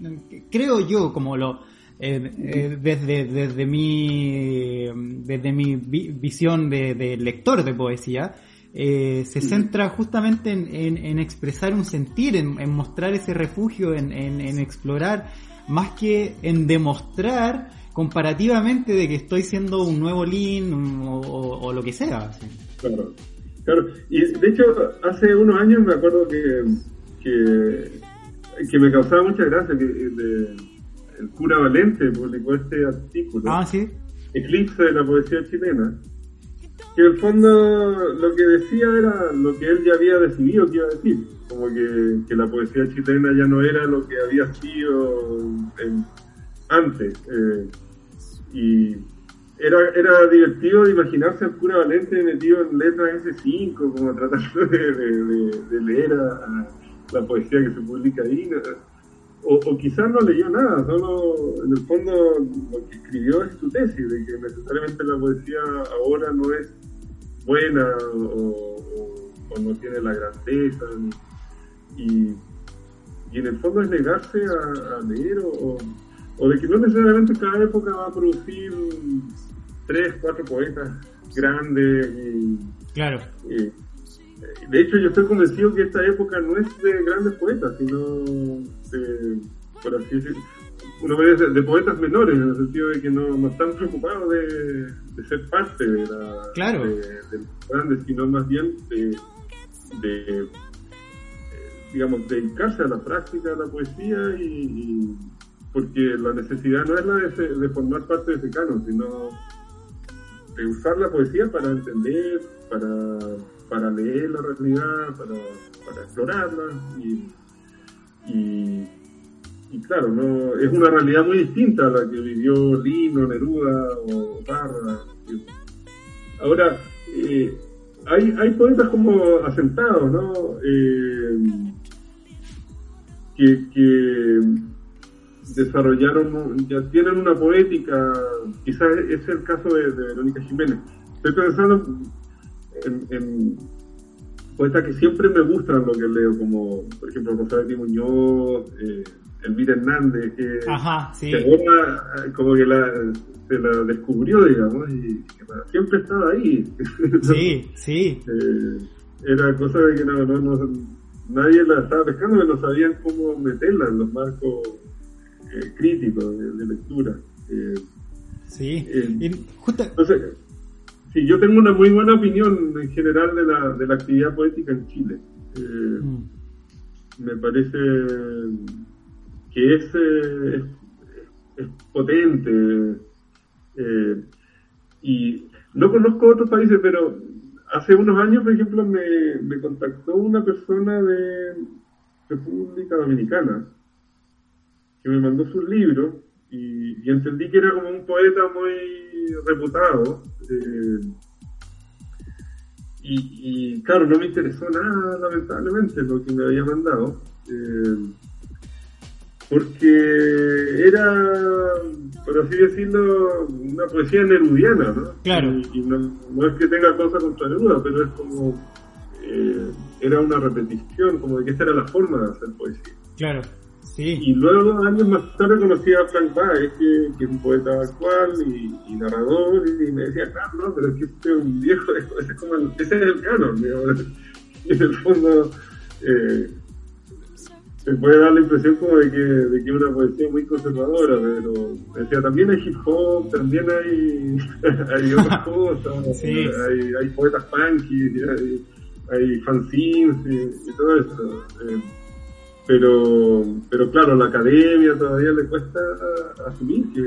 creo yo, como lo. Eh, eh, desde, desde mi desde mi visión de, lector de poesía eh, se centra justamente en, expresar un sentir, en, mostrar ese refugio, en, explorar, más que en demostrar comparativamente de que estoy siendo un nuevo Lean o, lo que sea. Claro, claro. Y de hecho, hace unos años me acuerdo que, que, me causaba mucha gracia que el cura Valente publicó este artículo. Ah, sí. Eclipse de la poesía chilena que en el fondo lo que decía era lo que él ya había decidido que iba a decir, como que, la poesía chilena ya no era lo que había sido antes. Eh, y era, era divertido de imaginarse al cura Valente metido en letras S5, como tratando de, leer a, la poesía que se publica ahí. O, quizás no leyó nada, solo en el fondo lo que escribió es su tesis, de que necesariamente la poesía ahora no es buena o, no tiene la grandeza. y, y, en el fondo es negarse a, leer o, o, de que no necesariamente cada época va a producir tres, cuatro poetas grandes. Y, claro. de hecho, yo estoy convencido que esta época no es de grandes poetas, sino de, por así decirlo, una vez de, poetas menores, en el sentido de que no, no están preocupados de, ser parte de, la, claro. de, los grandes, sino más bien de, de eh, digamos, dedicarse a la práctica de la poesía y, porque la necesidad no es la de, de formar parte de ese canon, sino de usar la poesía para entender, para, para leer la realidad, para, para explorarla y, y, claro, no es una realidad muy distinta a la que vivió Lino, Neruda o Barra. Ahora, eh, hay, hay poetas como asentados, ¿no? Eh, que, que desarrollaron, ya tienen una poética, quizás es el caso de, Verónica Jiménez. Estoy pensando en, en, poetas que siempre me gustan lo que leo, como por ejemplo Rosario Muñoz, eh, Elvira Hernández, que, Ajá, sí. ahora como que la, se la descubrió, digamos, y que siempre estaba ahí. (laughs) Sí, sí. Eh, era cosa de que no, no, nadie la estaba pescando, pero no sabían cómo meterla en los marcos eh, crítico de, lectura. Eh, sí, eh, entonces, sí, yo tengo una muy buena opinión en general de la, de la actividad poética en Chile. Mm. Me parece que es, es, potente. y no conozco otros países, pero hace unos años, por ejemplo, me, me contactó una persona de República Dominicana que me mandó sus libros y, entendí que era como un poeta muy reputado. Eh, y, claro, no me interesó nada, lamentablemente, lo que me había mandado. Eh, porque era, por así decirlo, una poesía nerudiana, ¿no? Claro. Y, no, es que tenga cosas contra Neruda, pero es como. Eh, era una repetición, como de que esta era la forma de hacer poesía. Claro. Y luego, años más tarde, conocí a Frank Baez, que, que, es un poeta actual y, narrador, y me decía, claro, pero es que este es un viejo, ese es, como el, ese es el canon, digamos. Y (laughs) en el fondo, eh, se puede dar la impresión como de que, de que es una poesía muy conservadora, pero decía, también hay hip hop, también hay, (laughs) hay otras (laughs) cosas, hay, hay poetas punky, hay, hay fanzines y, todo eso. Eh, pero, pero claro, la academia todavía le cuesta asumir que,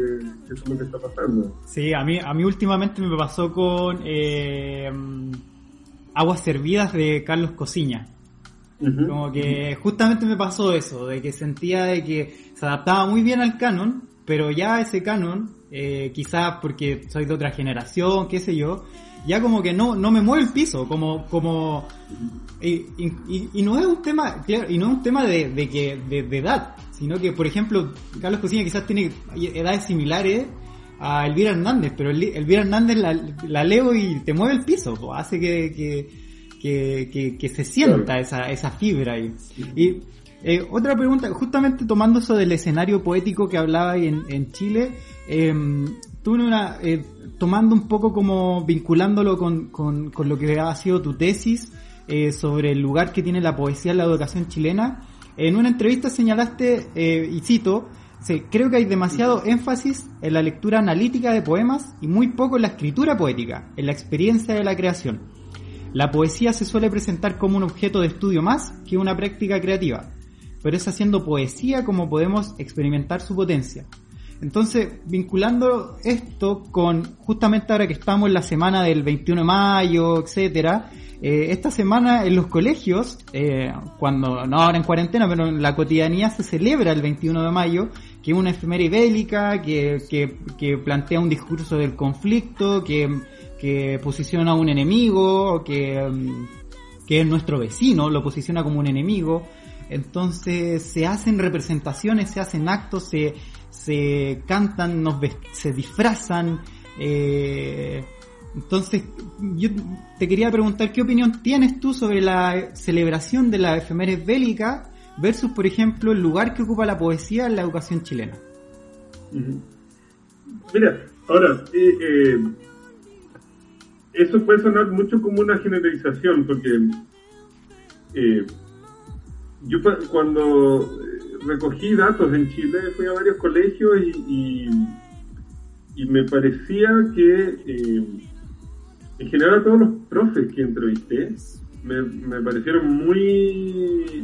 eso es lo que está pasando. Sí, a mí, a mí últimamente me pasó con eh, Aguas Servidas de Carlos Cosiña. Como que justamente me pasó eso, de que sentía de que se adaptaba muy bien al canon, pero ya ese canon, eh, quizás porque soy de otra generación, qué sé yo, ya como que no, no me mueve el piso, como, como, y, y, no es un tema, claro, y no es un tema de, de que, de, edad, sino que, por ejemplo, Carlos Cocina quizás tiene edades similares a Elvira Hernández, pero Elvira Hernández la, la leo y te mueve el piso, hace que, que, que, que, se sienta esa, esa fibra ahí. Y eh, otra pregunta, justamente tomando eso del escenario poético que hablaba en, en Chile, eh, tuve una, eh, tomando un poco como vinculándolo con, con, con, lo que ha sido tu tesis eh, sobre el lugar que tiene la poesía en la educación chilena, en una entrevista señalaste, eh, y cito, creo que hay demasiado énfasis en la lectura analítica de poemas y muy poco en la escritura poética, en la experiencia de la creación. La poesía se suele presentar como un objeto de estudio más que una práctica creativa, pero es haciendo poesía como podemos experimentar su potencia. Entonces, vinculando esto con justamente ahora que estamos en la semana del 21 de mayo, etcétera, eh, esta semana en los colegios, eh, cuando no ahora en cuarentena, pero en la cotidianidad se celebra el 21 de mayo que es una efeméride bélica, que, que, que, plantea un discurso del conflicto, que, que posiciona a un enemigo, que, que es nuestro vecino, lo posiciona como un enemigo. Entonces se hacen representaciones, se hacen actos, se, se cantan, se disfrazan. Eh, entonces, yo te quería preguntar qué opinión tienes tú sobre la celebración de la efemérides bélica versus, por ejemplo, el lugar que ocupa la poesía en la educación chilena. Mira, ahora, eh, eso puede sonar mucho como una generalización, porque eh, yo cuando recogí datos en Chile fui a varios colegios y, y, me parecía que en general todos los profes que entrevisté me, me parecieron muy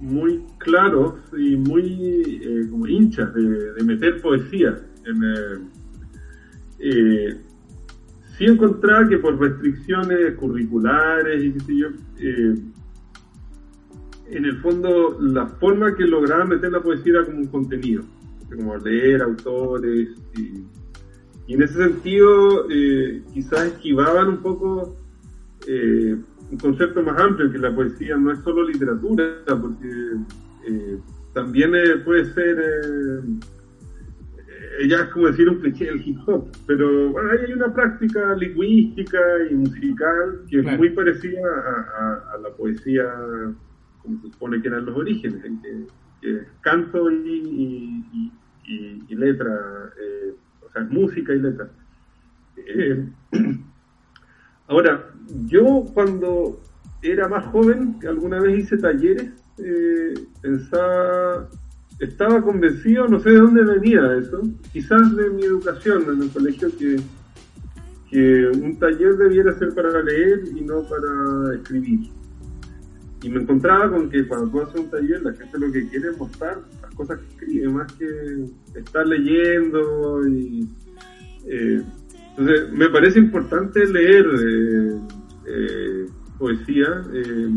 muy claros y muy eh, como hinchas de, meter poesía. En, eh, eh, sí encontraba que por restricciones curriculares y qué sé yo, eh, en el fondo la forma que lograban meter la poesía era como un contenido, como leer autores y, y en ese sentido quizás esquivaban un poco un concepto más amplio, que la poesía no es solo literatura, porque eh, también eh, puede ser, eh, ya es como decir un cliché del hip hop, pero bueno, ahí hay una práctica lingüística y musical que es muy parecida a, la poesía como se supone que eran los orígenes, en que, canto y, letra, o sea, música y letra. (clears throat) Ahora, yo cuando era más joven, alguna vez hice talleres, eh, pensaba, estaba convencido, no sé de dónde venía eso, quizás de mi educación en el colegio, que, que un taller debiera ser para leer y no para escribir. Y me encontraba con que cuando tú haces un taller, la gente lo que quiere es mostrar las cosas que escribe, más que estar leyendo y... Eh, entonces, me parece importante leer eh, eh, poesía, eh,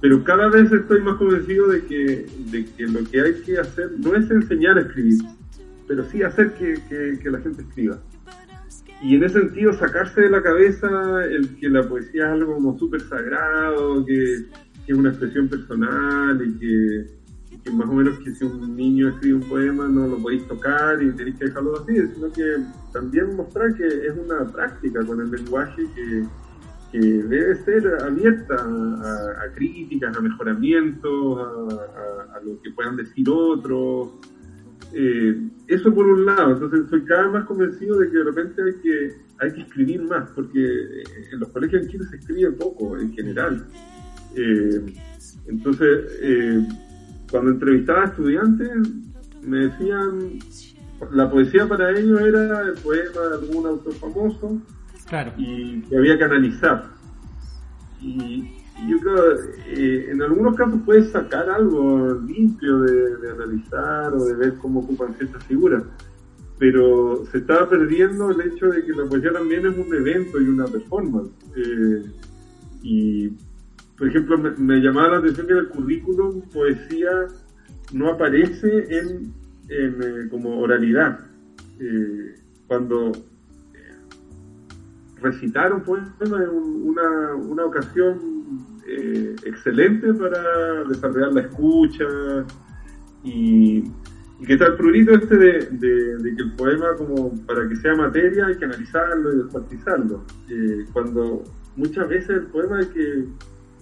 pero cada vez estoy más convencido de que, de que lo que hay que hacer no es enseñar a escribir, pero sí hacer que, que, la gente escriba. Y en ese sentido, sacarse de la cabeza el que la poesía es algo como súper sagrado, que, que es una expresión personal y que más o menos que si un niño escribe un poema no lo podéis tocar y tenéis que dejarlo así, sino que también mostrar que es una práctica con el lenguaje que, debe ser abierta a, críticas, a mejoramientos, a, lo que puedan decir otros. Eh, eso por un lado, entonces soy cada vez más convencido de que de repente hay que, hay que escribir más, porque en los colegios en Chile se escribe poco en general. Eh, entonces, cuando entrevistaba a estudiantes, me decían, la poesía para ellos era el poema de algún autor famoso y que había que analizar. Y, yo creo, eh, en algunos casos puedes sacar algo limpio de, analizar o de ver cómo ocupan ciertas figuras, pero se estaba perdiendo el hecho de que la poesía también es un evento y una performance. Eh, y por ejemplo, me, llamaba la atención que en el currículum poesía no aparece en, eh, como oralidad. Eh, cuando eh, recitaron poemas en una, una ocasión excelente para desarrollar la escucha y, que está el prurito este de, de, que el poema como para que sea materia hay que analizarlo y despartizarlo. cuando muchas veces el poema hay que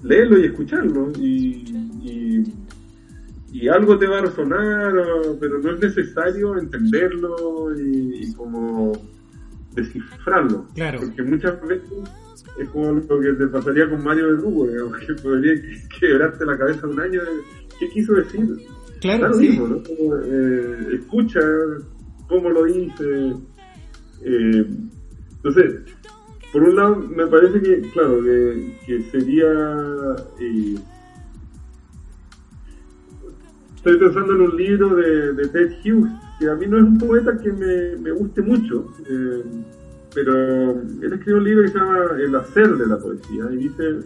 leerlo y escucharlo y, y, algo te va a resonar, pero no es necesario entenderlo y, como descifrarlo. Claro. Porque muchas veces es como lo que te pasaría con Mario de Lugo, que podría quebrarte la cabeza un año. ¿Qué quiso decir? Claro, sí. Eh, escucha cómo lo dice. Eh, entonces, por un lado, me parece que, claro, que, sería... Eh, estoy pensando en un libro de, Ted Hughes, que a mí no es un poeta que me, guste mucho, eh, pero él escribió un libro que se llama El hacer de la poesía, y dice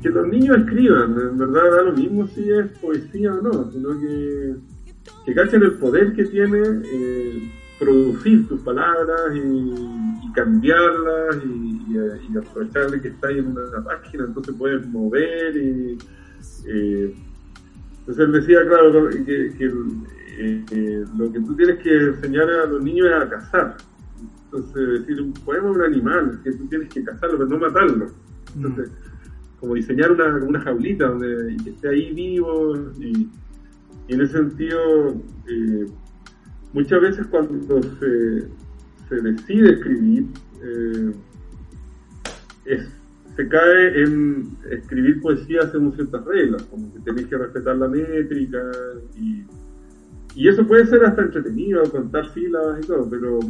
que los niños escriban, en verdad da lo mismo si es poesía o no, sino que que cachen el poder que tiene eh, producir tus palabras y, cambiarlas y, y, aprovechar de que está en una, página, entonces puedes mover y... Eh, entonces él decía, claro, que, eh, lo que tú tienes que enseñar a los niños es a cazar. Entonces, decir, un poema es un animal, que tú tienes que cazarlo, pero no matarlo. Entonces, mm. como diseñar una, una jaulita donde que esté ahí vivo y, en ese sentido, eh, muchas veces cuando se, se decide escribir, eh, se cae en escribir poesía según ciertas reglas, como que tenés que respetar la métrica y, y eso puede ser hasta entretenido, contar sílabas y todo, pero,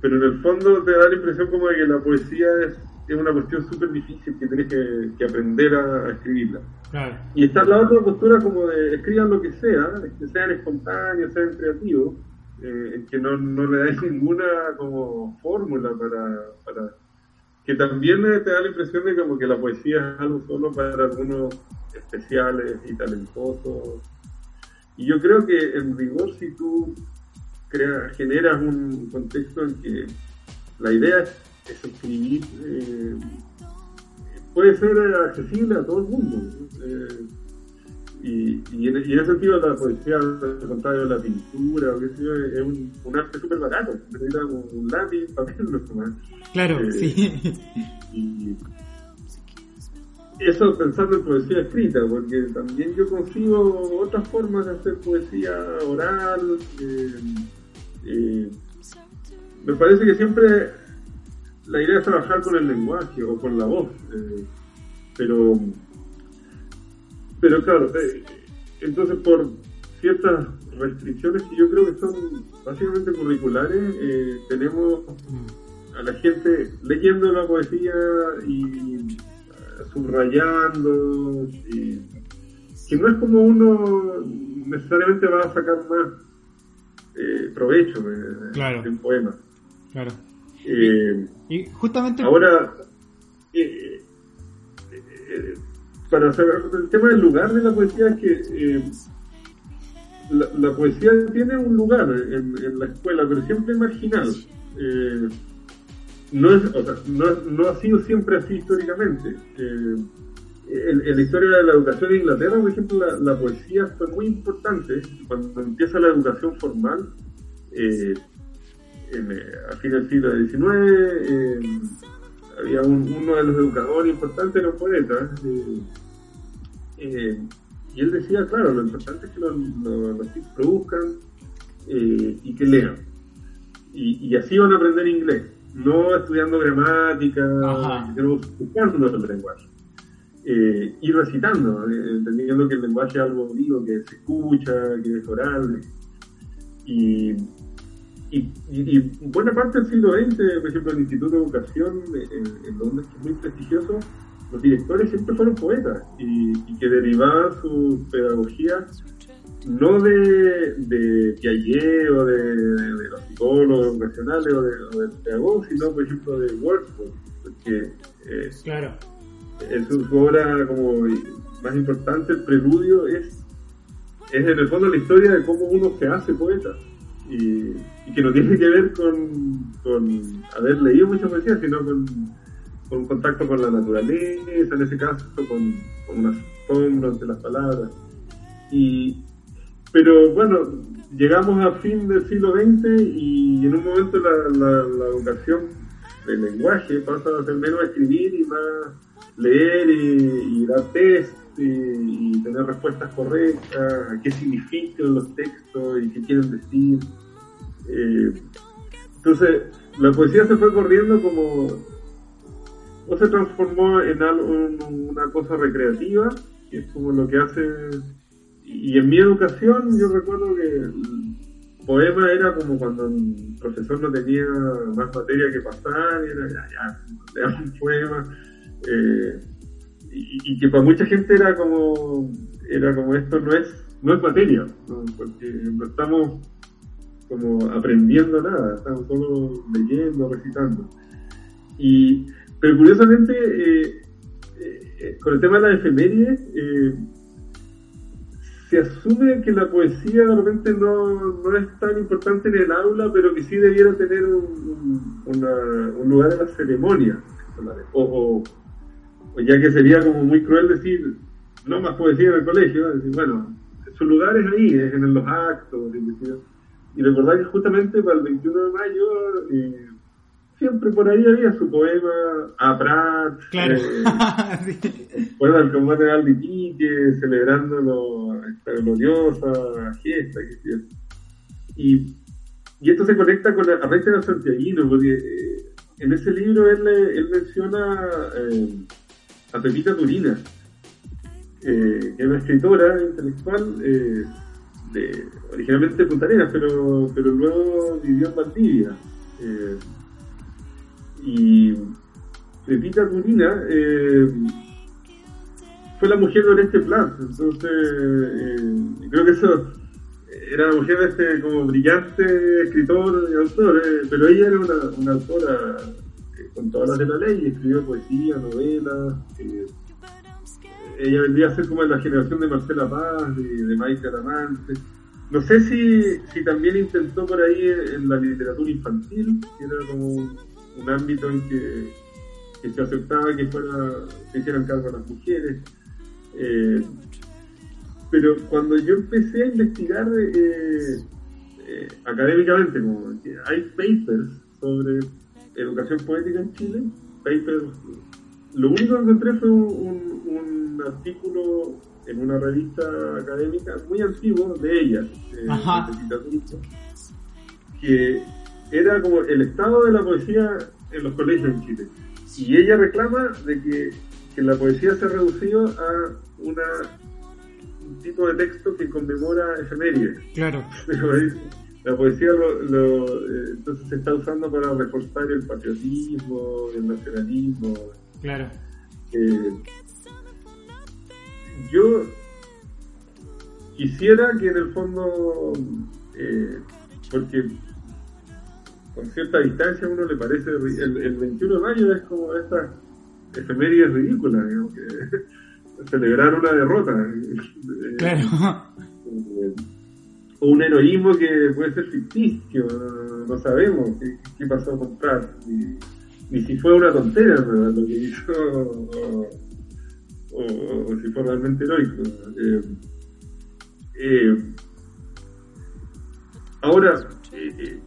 pero en el fondo te da la impresión como de que la poesía es, es una cuestión súper difícil que tenés que, aprender a, escribirla. Y está la otra postura como de escriban lo que sea, que sean espontáneos, sean creativos, eh, que no, no le dais ninguna como fórmula para, para que también te da la impresión de como que la poesía es algo solo para algunos especiales y talentosos. Y yo creo que en rigor si tú creas, generas un contexto en que la idea es, escribir, eh, puede ser accesible a todo el mundo. Eh, y, y, en, ese sentido la poesía, al contrario de la pintura, o qué sé yo, es un, un arte súper barato. Necesita un lápiz, (laughs) papel, no más. Claro, eh, sí. Y, eso pensando en poesía escrita, porque también yo consigo otras formas de hacer poesía oral. Eh, eh, me parece que siempre la idea es trabajar con el lenguaje o con la voz, pero pero claro, eh, entonces por ciertas restricciones que yo creo que son básicamente curriculares, eh, tenemos a la gente leyendo la poesía y eh, subrayando, y, que no es como uno necesariamente va a sacar más provecho de, un poema. Claro. y, justamente... Ahora, para saber el tema del lugar de la poesía es que eh, la, poesía tiene un lugar en, la escuela, pero siempre marginal. Eh, no, es, o sea, no, ha sido siempre así históricamente. Eh, en, la historia de la educación en Inglaterra, por ejemplo, la, poesía fue muy importante. Cuando empieza la educación formal, a fin del siglo XIX, había uno de los educadores importantes, era un poeta. Eh, y él decía, claro, lo importante es que los, los, chicos produzcan eh, y que lean. Y, y, así van a aprender inglés, no estudiando gramática, sino buscando el lenguaje. Eh, y recitando, entendiendo que el lenguaje es algo vivo, que se escucha, que es oral. Y, y, buena parte del siglo XX, por ejemplo, el Instituto de Educación en, en Londres, que es muy prestigioso, los directores siempre fueron poetas y, que derivaban su pedagogía no de, de Piaget o de, los psicólogos educacionales o, de, del pedagogo, sino por ejemplo de Wordsworth, porque eh, claro. en su, obra como más importante, el preludio, es, es en el fondo la historia de cómo uno se hace poeta. Y, y que no tiene que ver con, haber leído mucha poesía, sino con con contacto con la naturaleza, en ese caso, con, con unas sombras de las palabras. Y, pero bueno, llegamos a fin del siglo XX y en un momento la, la, educación del lenguaje pasa a ser menos escribir y más leer y, dar test y, tener respuestas correctas, qué significan los textos y qué quieren decir. Eh, entonces, la poesía se fue corriendo como o se transformó en algo, una cosa recreativa, que es como lo que hace... Y en mi educación yo recuerdo que el poema era como cuando el profesor no tenía más materia que pasar, era ya, ya, un poema. Eh, y, que para mucha gente era como era como esto no es no es materia porque no estamos como aprendiendo nada estamos solo leyendo recitando y pero curiosamente, eh, eh, con el tema de las efemérides, eh, se asume que la poesía de repente no, no, es tan importante en el aula, pero que sí debiera tener un, un lugar en la ceremonia. O, ya que sería como muy cruel decir, no más poesía en el colegio, decir, bueno, su lugar es ahí, es en los actos. Y recordar que justamente para el 21 de mayo eh, siempre por ahí había su poema a Prat, claro. eh, (laughs) bueno, el combate de Alditique, celebrando esta gloriosa fiesta. Que y, y esto se conecta con la de de Santiaguino, porque eh, en ese libro él, él menciona eh, a Pepita Turina, eh, que es una escritora intelectual. Eh, de, originalmente de Punta Arenas, pero, pero luego vivió en Valdivia. Eh, y Pepita Turina eh, fue la mujer de Oreste Plas, entonces creo que eso era la mujer este como brillante escritor y autor, pero ella era una, una autora con todas las de la ley, escribió poesía, novelas, ella vendría a ser como de la generación de Marcela Paz, de, de Maite Aramante. No sé si, si también intentó por ahí en la literatura infantil, que era como un ámbito en que, se aceptaba que fuera se hicieran cargo a las mujeres. Eh, pero cuando yo empecé a investigar eh, eh, académicamente, como hay papers sobre educación poética en Chile, papers, lo único que encontré fue un, un, artículo en una revista académica muy antiguo de ella, de, que era como el estado de la poesía en los colegios en Chile. Y ella reclama de que, que la poesía se ha reducido a una, un tipo de texto que conmemora efemérides. Claro. (laughs) la poesía lo, eh, entonces se está usando para reforzar el patriotismo, el nacionalismo. Claro. Eh, yo quisiera que en el fondo, eh, porque con cierta distancia a uno le parece, el, el 21 de mayo es como esta efeméride ridícula, digamos, que (laughs) celebrar una derrota. Claro. (laughs) O un heroísmo que puede ser ficticio, no, sabemos qué, pasó con Pratt, ni, si fue una tontera lo que hizo, o, si fue realmente heroico. Eh, eh, ahora, eh,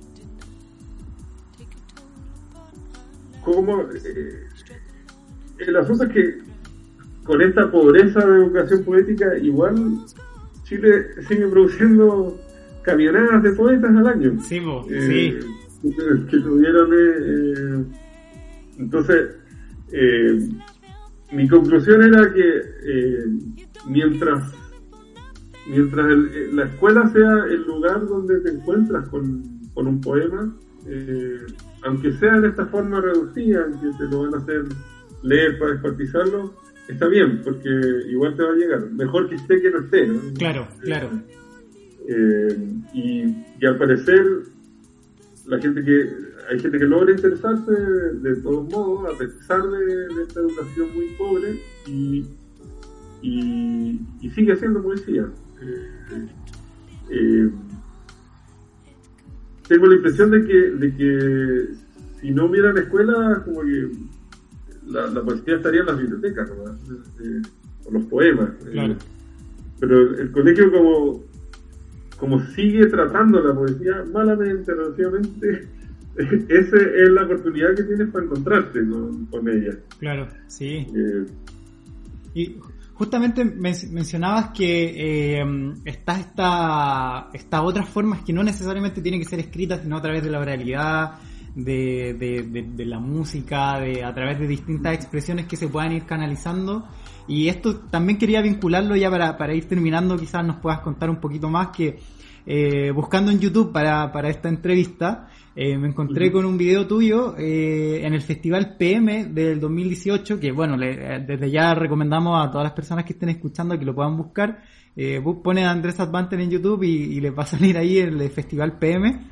cómo eh, el asunto es que con esta pobreza de educación poética igual Chile sigue produciendo camionadas de poetas al año. Sí, eh, sí. Que, tuvieron... Eh, entonces, mi conclusión era que mientras mientras la escuela sea el lugar donde te encuentras con, con un poema, eh, aunque sea de esta forma reducida, que te lo van a hacer leer para descuartizarlo, está bien, porque igual te va a llegar. Mejor que esté que no esté, ¿no? Claro, claro. Eh, y, al parecer, la gente que hay gente que logra interesarse de, todos modos, a pesar de, esta educación muy pobre, y, y, sigue haciendo poesía. Eh, eh tengo la impresión de que, de que si no hubieran escuelas, como que la, la poesía estaría en las bibliotecas, ¿no? Eh, o los poemas. Eh, pero el colegio como, como sigue tratando la poesía malamente, relativamente, (laughs) esa es la oportunidad que tienes para encontrarte con, ella. Claro, sí. Eh, y Justamente mencionabas que eh, está esta, esta otras formas que no necesariamente tienen que ser escritas, sino a través de la oralidad, de, de, la música, de, a través de distintas expresiones que se puedan ir canalizando. Y esto también quería vincularlo ya para, para ir terminando, quizás nos puedas contar un poquito más que eh, buscando en YouTube para, para esta entrevista, eh, me encontré con un video tuyo eh, en el Festival PM del 2018, que bueno, eh, desde ya recomendamos a todas las personas que estén escuchando que lo puedan buscar. Eh, pone a Andrés Advanter en YouTube y, les va a salir ahí el, Festival PM.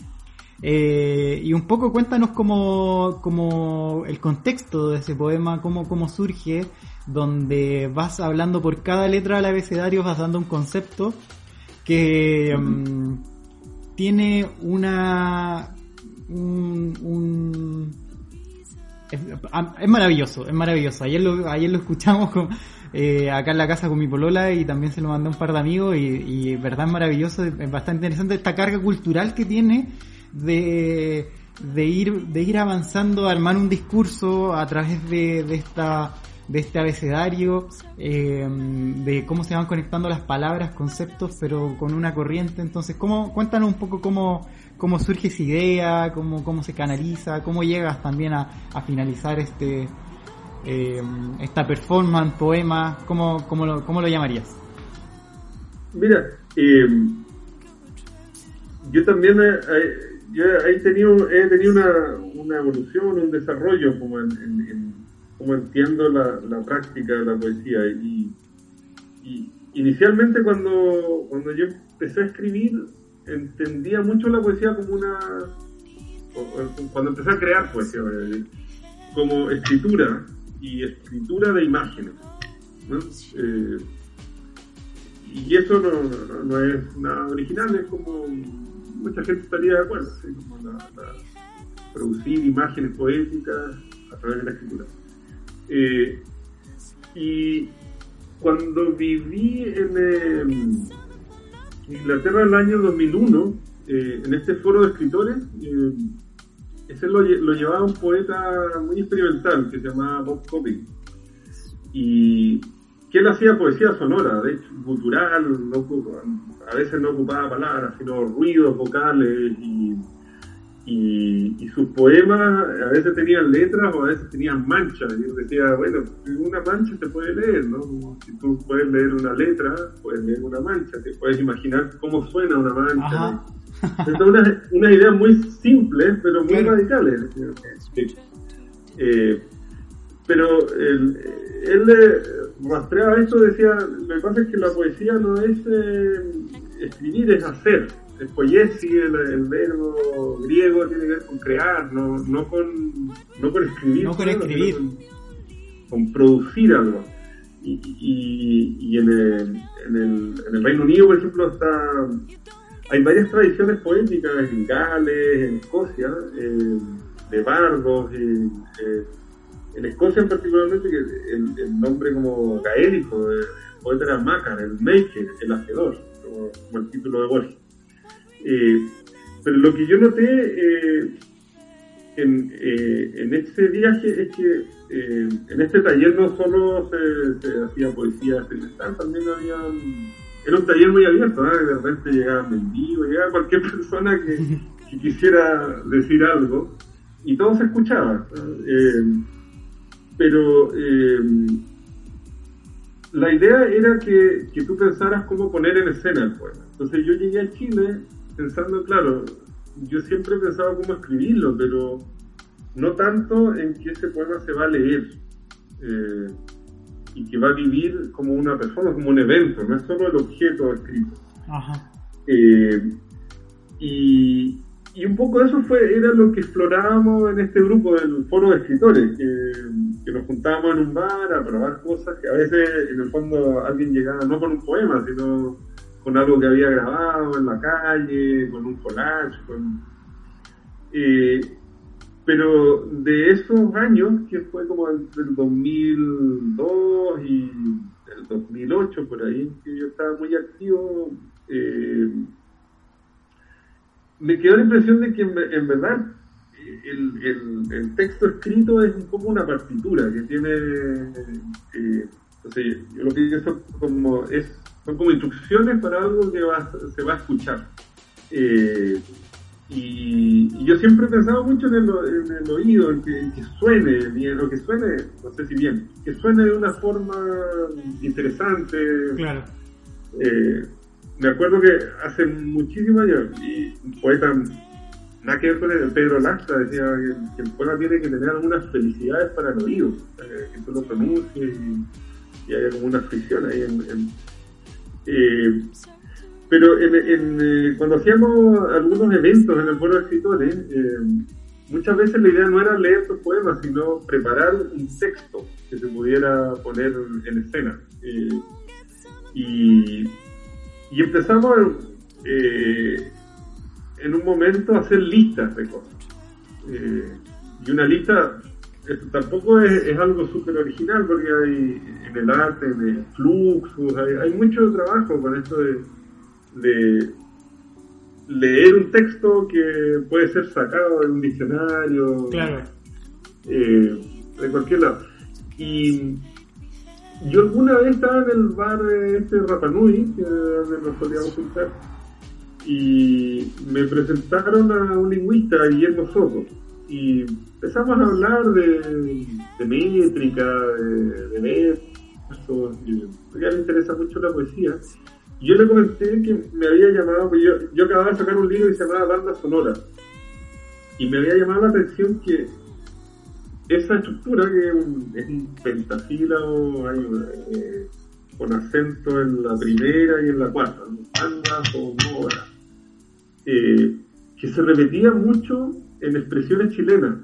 Y un poco cuéntanos como, como el contexto de ese poema, cómo, cómo surge, donde vas hablando por cada letra del abecedario, vas dando un concepto que mm, tiene una... un, es, maravilloso, es maravilloso. Ayer lo, ayer lo escuchamos eh, acá en la casa con mi polola y también se lo mandé a un par de amigos y, y verdad es maravilloso, es bastante interesante esta carga cultural que tiene de, de ir de ir avanzando, armar un discurso a través de, de esta de este abecedario, eh, de cómo se van conectando las palabras, conceptos, pero con una corriente. Entonces, ¿cómo, cuéntanos un poco cómo, cómo surge esa idea, cómo, cómo se canaliza, cómo llegas también a, a finalizar este eh, esta performance, poema, ¿cómo, cómo, lo, cómo lo llamarías? Mira, eh, yo también yo he tenido, he tenido una, una evolución, un desarrollo como en, en como entiendo la, la práctica de la poesía. Y, inicialmente cuando, cuando yo empecé a escribir, entendía mucho la poesía como una... Cuando empecé a crear poesía, como escritura y escritura de imágenes. Eh, y eso no, no, es nada original, es como mucha gente estaría de acuerdo, como producir imágenes poéticas a través de la escritura. Eh, y cuando viví en em, Inglaterra el año 2001, eh, en este foro de escritores, eh, ese lo, llevaba un poeta muy experimental que se llamaba Bob Copping. Y que él hacía poesía sonora, de hecho, cultural, a veces no ocupaba palabras, sino ruidos vocales y y, sus poemas a veces tenían letras o a veces tenían manchas. Y yo decía, bueno, una mancha se puede leer, ¿no? Si tú puedes leer una letra, puedes leer una mancha, te puedes imaginar cómo suena una mancha. Es una, una idea muy simple, pero muy radical. Eh, pero él, él rastreaba esto, decía, lo que pasa es que la poesía no es eh, escribir, es hacer el poiesis, el, el, verbo griego tiene que ver con crear, no, no, con, no con escribir. No con escribir. Con, producir algo. Y, y, y en, el, en, el, en, el, Reino Unido, por ejemplo, está hay varias tradiciones poéticas en Gales, en Escocia, eh, de bardos, eh, en Escocia particularmente, que el, nombre como gaélico, el poeta era Macar, el maker, el hacedor, como, el título de Borges. Eh, pero lo que yo noté eh, en, eh, este viaje es que en este taller no solo se, hacía poesía experimental, también había... Era un taller muy abierto, de repente llegaban mendigos, llegaba cualquier (laughs) persona que, quisiera decir algo y todo se escuchaba. Pero la idea era que, que, tú pensaras cómo poner en escena el poema. Entonces yo llegué a Chile pensando, claro, yo siempre he pensado cómo escribirlo, pero no tanto en que ese poema se va a leer eh, y que va a vivir como una persona, como un evento, no es solo el objeto escrito. Eh, y, y, un poco eso fue era lo que explorábamos en este grupo del foro de escritores, que, nos juntábamos en un bar a probar cosas que a veces en el fondo alguien llegaba no con un poema, sino con algo que había grabado en la calle, con un collage, con... Eh, pero de esos años, que fue como del 2002 y el 2008 por ahí, que yo estaba muy activo, eh, me quedó la impresión de que en, verdad el, texto escrito es un poco una partitura que tiene, eh, yo lo que pienso como es son como instrucciones para algo que se va a escuchar. Eh, y, yo siempre he pensado mucho en el, oído, en que, suene bien, lo que suene, no sé si bien, que suene de una forma interesante. Claro. Eh, me acuerdo que hace muchísimos años, y un poeta, nada que ver con el Pedro Lastra, decía que, el poema tiene que tener algunas felicidades para el oído, que tú lo pronuncies y, haya como una fricción ahí en eh, pero eh, cuando hacíamos algunos eventos en el foro de escritores, eh, muchas veces la idea no era leer tus poemas, sino preparar un texto que se pudiera poner en escena. y, y empezamos eh, en un momento a hacer listas de cosas. Eh, y una lista tampoco es, algo súper original porque hay en el arte, en el fluxus, hay, mucho trabajo con esto de, leer un texto que puede ser sacado de un diccionario, eh, de cualquier lado. Y yo alguna vez estaba en el bar de este Rapanui, que donde nos solíamos juntar, y me presentaron a un lingüista, Guillermo Soto, y empezamos a hablar de, métrica, de, de y a le interesa mucho la poesía. Yo le comenté que me había llamado, porque yo, yo acababa de sacar un libro que se llamaba Banda Sonora, y me había llamado la atención que esa estructura que es un, es un pentasílabo eh, con acento en la primera y en la cuarta, banda sonora, eh, que se repetía mucho en expresiones chilenas,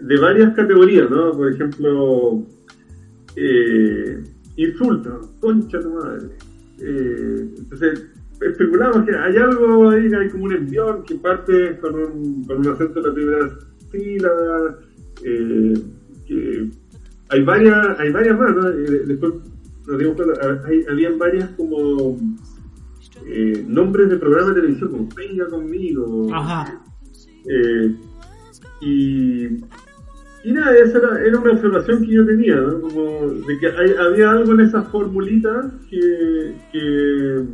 de varias categorías, ¿no? Por ejemplo, eh, insulta, concha tu madre. Eh, entonces, especulamos que hay algo ahí, hay como un envión que parte con un, con un acento en la primera sílaba, que hay varias, hay varias más, ¿no? Eh, después nos dimos cuenta, hay, habían varias como eh, nombres de programas de televisión, como Venga conmigo. Ajá. Eh, y, y nada, esa era, era, una observación que yo tenía, ¿no? Como de que hay, había algo en esas formulitas que, que,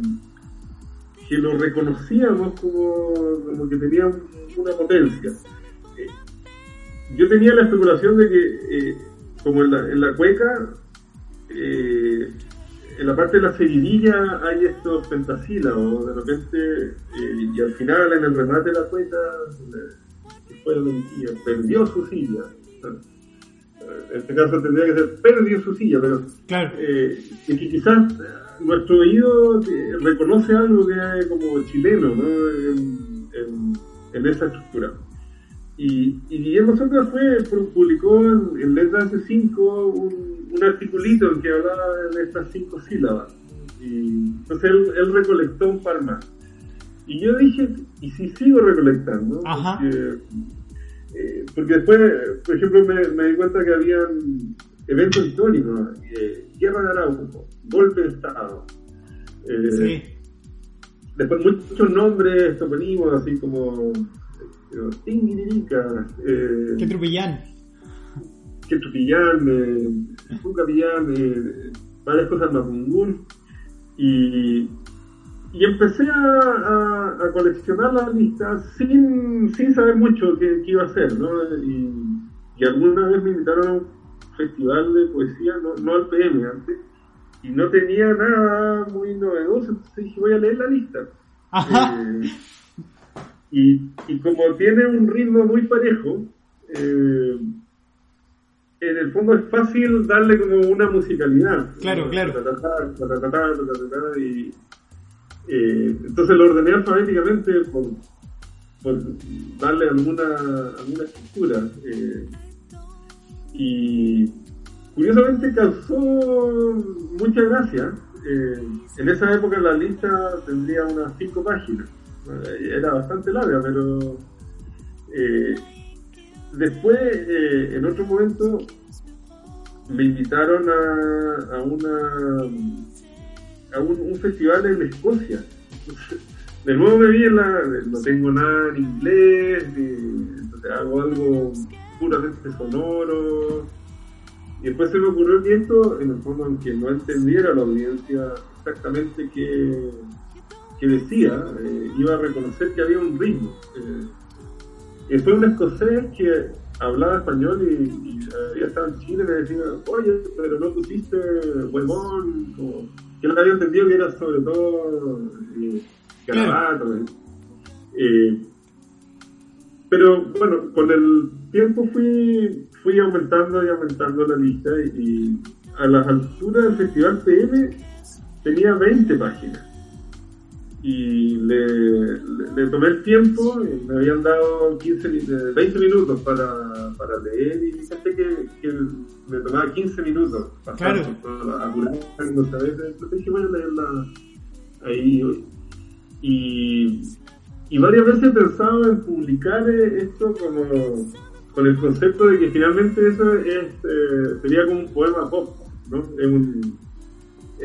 que lo reconocíamos como, como que tenía una potencia yo tenía la especulación de que, eh, como en la, en la cueca, eh, en la parte de la seguidilla hay estos pentasílabos, de repente, eh, y al final en el remate de la cueca, que fue mentira, perdió su silla. En este caso tendría que ser perdió su silla, pero claro. que quizás nuestro oído reconoce algo que es como chileno ¿no? en, en esa estructura. Y, Guillermo Soto fue, publicó en, en Letras de 5 un, un, articulito en que hablaba de estas cinco sílabas. Y, entonces él, recolectó un par más. Y yo dije, ¿y si sigo recolectando? Porque, eh, porque después, por ejemplo, me, me, di cuenta que habían eventos históricos, eh, Guerra de Arauco, Golpe de Estado. Eh, sí. Después muchos nombres toponimos, así como eh, que Trupillán. Que Trupillán, eh, Capillán, eh, varias cosas más, y, y empecé a, a, coleccionar las listas sin, sin saber mucho qué, qué, iba a hacer, ¿no? Y, y, alguna vez me invitaron a un festival de poesía, no, no al PM antes, y no tenía nada muy novedoso, entonces dije, voy a leer la lista. Ajá. Eh, y, y como tiene un ritmo muy parejo, eh, en el fondo es fácil darle como una musicalidad. Claro, claro. Y, eh, entonces lo ordené alfabéticamente por, por darle alguna, alguna estructura. Eh, y curiosamente causó mucha gracia. Eh, en esa época la lista tendría unas cinco páginas. Eh, era bastante larga, pero eh, después, eh, en otro momento, me invitaron a, a una a un, festival en Escocia. (laughs) de nuevo me vi en la, no tengo nada en inglés, entonces hago algo puramente sonoro. Y después se me ocurrió el viento, en el fondo, aunque no entendiera la audiencia exactamente qué, que decía, eh, iba a reconocer que había un ritmo. Eh, fue un escocés que hablaba español y, había estado en Chile y me decía, oye, pero no pusiste huevón, o, que no había entendido que era sobre todo eh, garabato. Eh, pero bueno, con el tiempo fui, fui aumentando y aumentando la lista y, a las alturas del Festival PM tenía 20 páginas y le, le, tomé el tiempo, y me habían dado 15, 20 minutos para, para leer y fíjate que, que me tomaba 15 minutos para claro. apurar, entonces dije voy a leer la, ahí. Y, y varias veces he pensado en publicar esto como con el concepto de que finalmente eso es, eh, sería como un poema pop, ¿no? Es, un,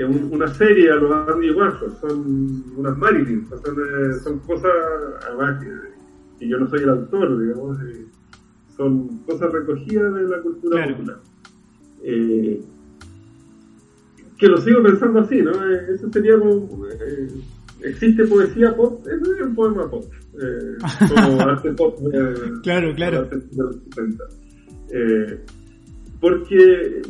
es una serie a los Andy Warhol, son unas Marilyn, son, eh, son cosas, además que, yo no soy el autor, digamos, eh, son cosas recogidas de la cultura popular. que lo sigo pensando así, ¿no? Eso sería como existe poesía pop, eso es un poema pop, eh, como (laughs) arte pop de, claro, claro. Eh, porque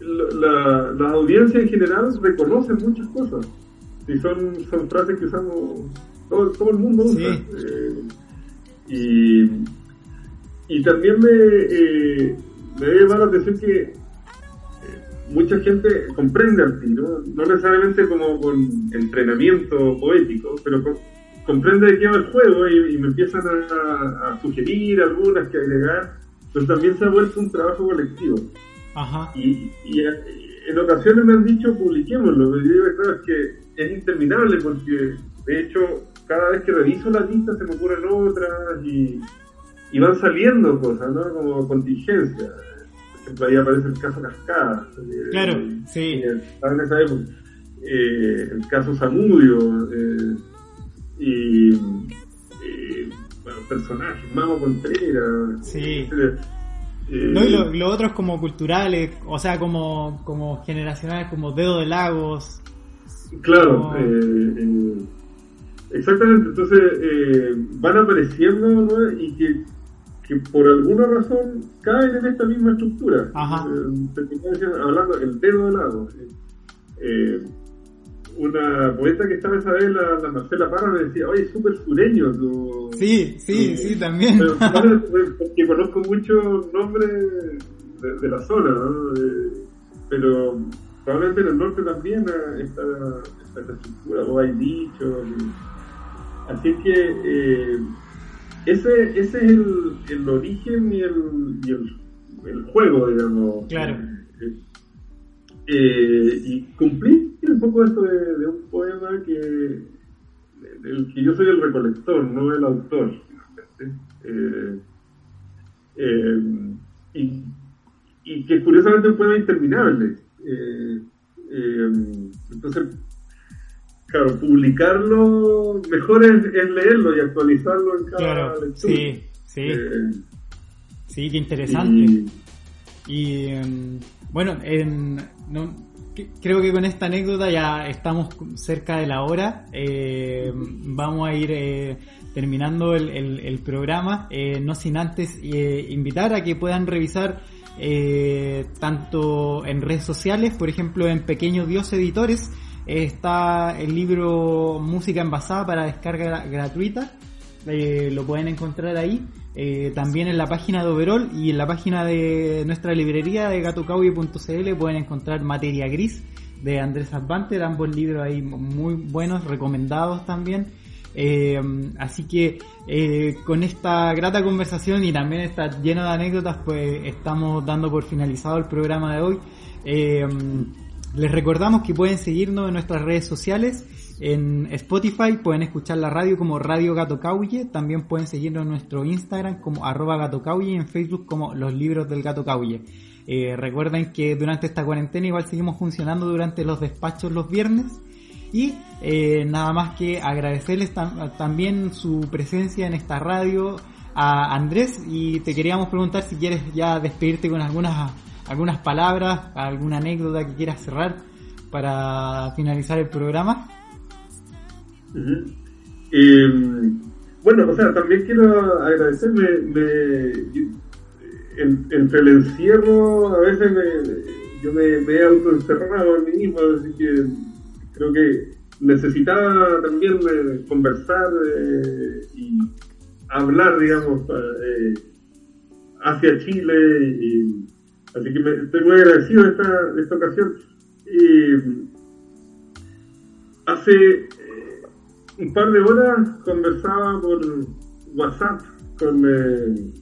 la, la, audiencia en general reconoce muchas cosas. Y son, son frases que usamos, todo, todo el mundo usa. Eh, y, y también me, eh, me debe llamar la atención que mucha gente comprende al tiro, no necesariamente como con entrenamiento poético, pero comprende de qué va el juego y, me empiezan a, sugerir algunas que agregar, pero también se ha vuelto un trabajo colectivo. Ajá. Y, en ocasiones me han dicho publiquémoslo, pero yo digo, claro, es que es interminable porque de hecho cada vez que reviso la lista se me ocurren otras y, y van saliendo cosas, ¿no? Como contingencias ahí aparece el caso Cascada. Eh, claro, sí. En esa época. Eh, el caso Samudio. Eh, y. bueno, personajes, Mamo Contreras. Sí. No, y lo, otro es como culturales, o sea, como, como generacionales, como Dedo de Lagos. Claro, exactamente. Entonces van apareciendo ¿no? y que que por alguna razón caen en esta misma estructura. Ajá. Eh, hablando el dedo del lado. Eh, una poeta que estaba esa vez, la, la Marcela Parra, me decía, oye, súper sureño. sí, sí, sí, también. porque conozco muchos nombres de, la zona, ¿no? pero probablemente en el norte también está, esta estructura, o hay dichos. Así que eh, ese, ese es el, el origen y el, y el, el, juego, digamos. Claro. Eh, eh, y cumplí un poco esto de, de, un poema que del que yo soy el recolector, no el autor. Eh, eh, y, y, que curiosamente es un poema interminable. Eh, entonces Claro, publicarlo, mejor es, leerlo y actualizarlo en cada claro, Sí, sí. Eh, sí, qué interesante. Y, em, bueno, creo que con esta anécdota ya estamos cerca de la hora. Eh, vamos a ir eh, terminando el, programa, no sin antes invitar a que puedan revisar tanto en redes sociales, por ejemplo en Pequeños Dios Editores, Está el libro Música Envasada para descarga gratuita. Eh, lo pueden encontrar ahí. Eh, también en la página de Overall y en la página de nuestra librería de gatocauye.cl pueden encontrar Materia Gris de Andrés Advanter, ambos libros ahí muy buenos, recomendados también. Eh, así que con esta grata conversación y también está lleno de anécdotas, pues estamos dando por finalizado el programa de hoy. Les recordamos que pueden seguirnos en nuestras redes sociales. En Spotify pueden escuchar la radio como Radio Gato Cauye. También pueden seguirnos en nuestro Instagram como arroba Gato Cauye y en Facebook como Los Libros del Gato Cauye. Eh, recuerden que durante esta cuarentena igual seguimos funcionando durante los despachos los viernes. Y eh, nada más que agradecerles también su presencia en esta radio a Andrés y te queríamos preguntar si quieres ya despedirte con algunas algunas palabras, alguna anécdota que quieras cerrar para finalizar el programa. Em, bueno, o sea, también quiero agradecerme entre el encierro, a veces yo me, he autoencerrado en mí mismo, así que creo que necesitaba también eh, conversar eh, y hablar, digamos, eh, hacia Chile y Así que me, estoy muy agradecido de esta, de esta ocasión. Y hace un par de horas conversaba por WhatsApp con, eh,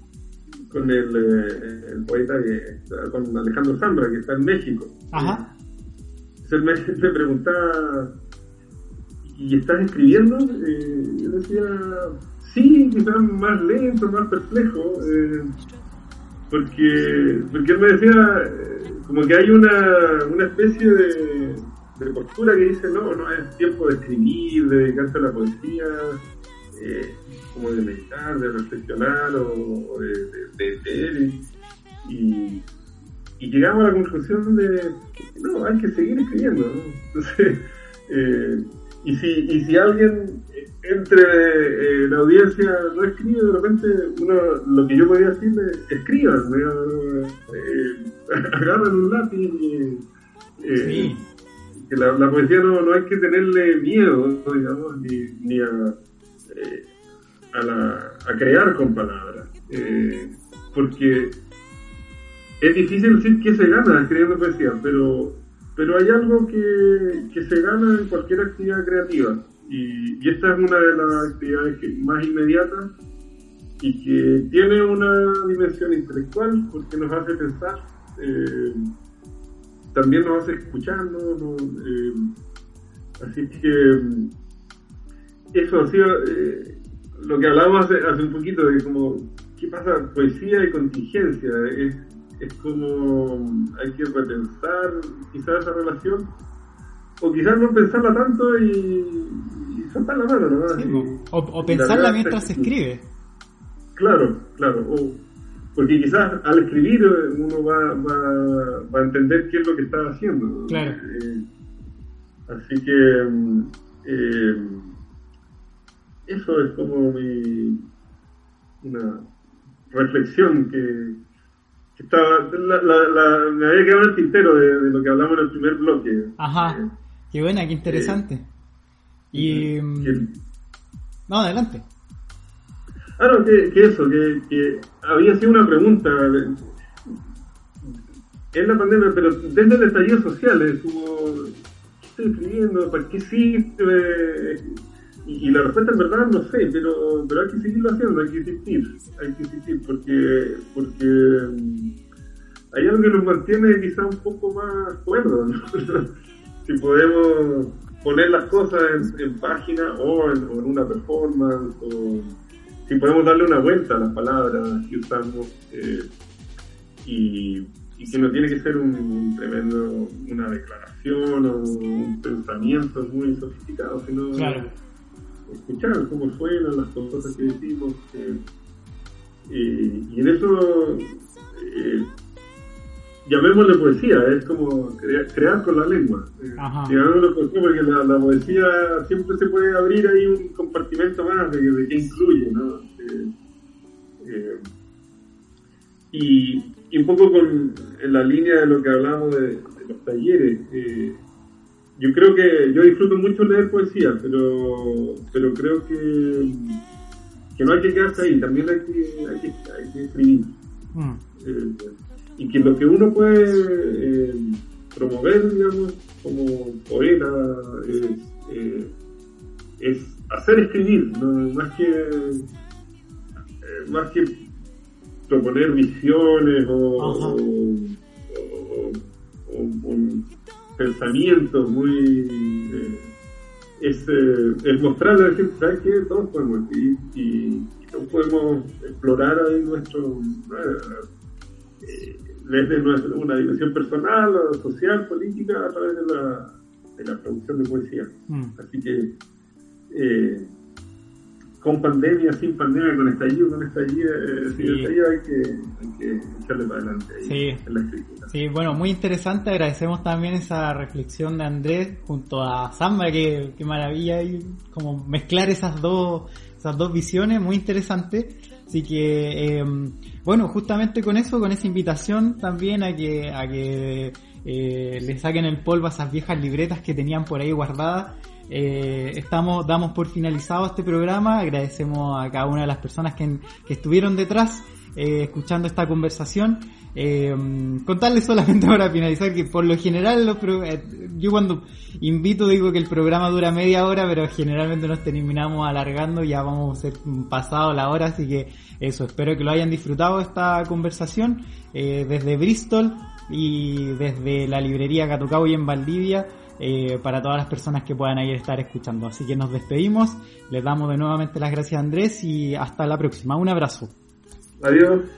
con el, eh, el, poeta, que, con Alejandro Zambra, que está en México. Ajá. Se me, (laughs) me preguntaba ¿y estás escribiendo? Eh, yo decía, sí, quizás más lento, más perplejo, eh, porque, porque él me decía, como que hay una, una especie de, de, postura que dice, no, no es tiempo de escribir, de dedicarse a la poesía, como de meditar, de reflexionar o, de, leer. Y, y, llegamos a la conclusión de, no, hay que seguir escribiendo. Entonces, (laughs) y si, y si alguien entre eh, la audiencia no escribe, de repente uno, lo que yo podría decirle, escriban, eh, (laughs) agarren un lápiz y... Eh, que la, poesía no, no hay que tenerle miedo, digamos, ni, ni a, eh, a, la, crear con palabras. porque es difícil decir que se gana escribiendo poesía, pero pero hay algo que, que se gana en cualquier actividad creativa. Y, y, esta es una de las actividades que, más inmediatas y que tiene una dimensión intelectual porque nos hace pensar, eh, también nos hace escucharnos. Eh, así que eso ha sido eh, lo que hablábamos hace, hace, un poquito de como, ¿qué pasa? Poesía y contingencia. Es, es como hay que repensar quizás esa relación o quizás no pensarla tanto y, y soltar la mano ¿no? o, pensarla mientras se escribe claro claro o, porque quizás al escribir uno va, va, va, a entender qué es lo que está haciendo claro eh, así que eh, eso es como mi una reflexión que estaba, la, me había quedado en el tintero de, lo que hablamos en el primer bloque. Ajá, eh, qué buena, qué interesante. Eh, y. Mm, no, adelante. Ah, no, que, eso, que, que, había sido una pregunta en la pandemia, pero desde el estallido social, es como, ¿qué estoy escribiendo? ¿Para qué sirve? Y, la respuesta en verdad no sé, pero, pero hay que seguirlo haciendo, hay que insistir, hay que insistir porque, porque mm, hay algo que nos mantiene quizá un poco más cuerdos, (laughs) si podemos poner las cosas en, página o en, una performance, o si podemos darle una vuelta a las palabras que usamos, eh, y, y, que no tiene que ser un, tremendo, una declaración o un pensamiento muy sofisticado, sino escuchar cómo suenan las cosas que decimos. Eh, eh, y en eso, llamémosle poesía, es como crear, con la lengua. Eh, llamémosle poesía porque la, poesía siempre se puede abrir ahí un compartimento más de, de qué incluye, ¿no? Y, y, un poco con, en la línea de lo que hablamos de, de los talleres yo creo que yo disfruto mucho leer poesía, pero, pero creo que, que no hay que quedarse ahí, también hay que, hay que, hay que escribir. Mm. Eh, y que lo que uno puede eh, promover, digamos, como poeta, es, eh, es hacer escribir, ¿no? más que más que proponer visiones o, pensamientos muy... Eh, es, eh, mostrarle a la gente, ¿sabes qué? Todos podemos escribir y, todos podemos explorar ahí nuestro... Eh, desde una dimensión personal, social, política, a través de la, de la producción de poesía. Mm. Así que... Eh, con pandemia, sin pandemia, con estallido, con estallido, eh, sí. estallido hay que, hay que echarle para adelante ahí en la escritura. Sí, bueno, muy interesante, agradecemos también esa reflexión de Andrés junto a Samba, que, qué maravilla y como mezclar esas dos, esas dos visiones, muy interesante. Así que, eh, bueno, justamente con eso, con esa invitación también a que, a que eh, le saquen el polvo a esas viejas libretas que tenían por ahí guardadas eh, estamos, damos por finalizado este programa. Agradecemos a cada una de las personas que, estuvieron detrás eh, escuchando esta conversación. Eh, contarles solamente (laughs) para finalizar que por lo general los yo cuando invito digo que el programa dura media hora, pero generalmente nos terminamos alargando, ya vamos a ser pasado la hora, así que eso, espero que lo hayan disfrutado esta conversación desde Bristol y desde la librería Catucao y en Valdivia eh, para todas las personas que puedan ahí estar escuchando. Así que nos despedimos, les damos de nuevamente las gracias a Andrés y hasta la próxima. Un abrazo. Adiós.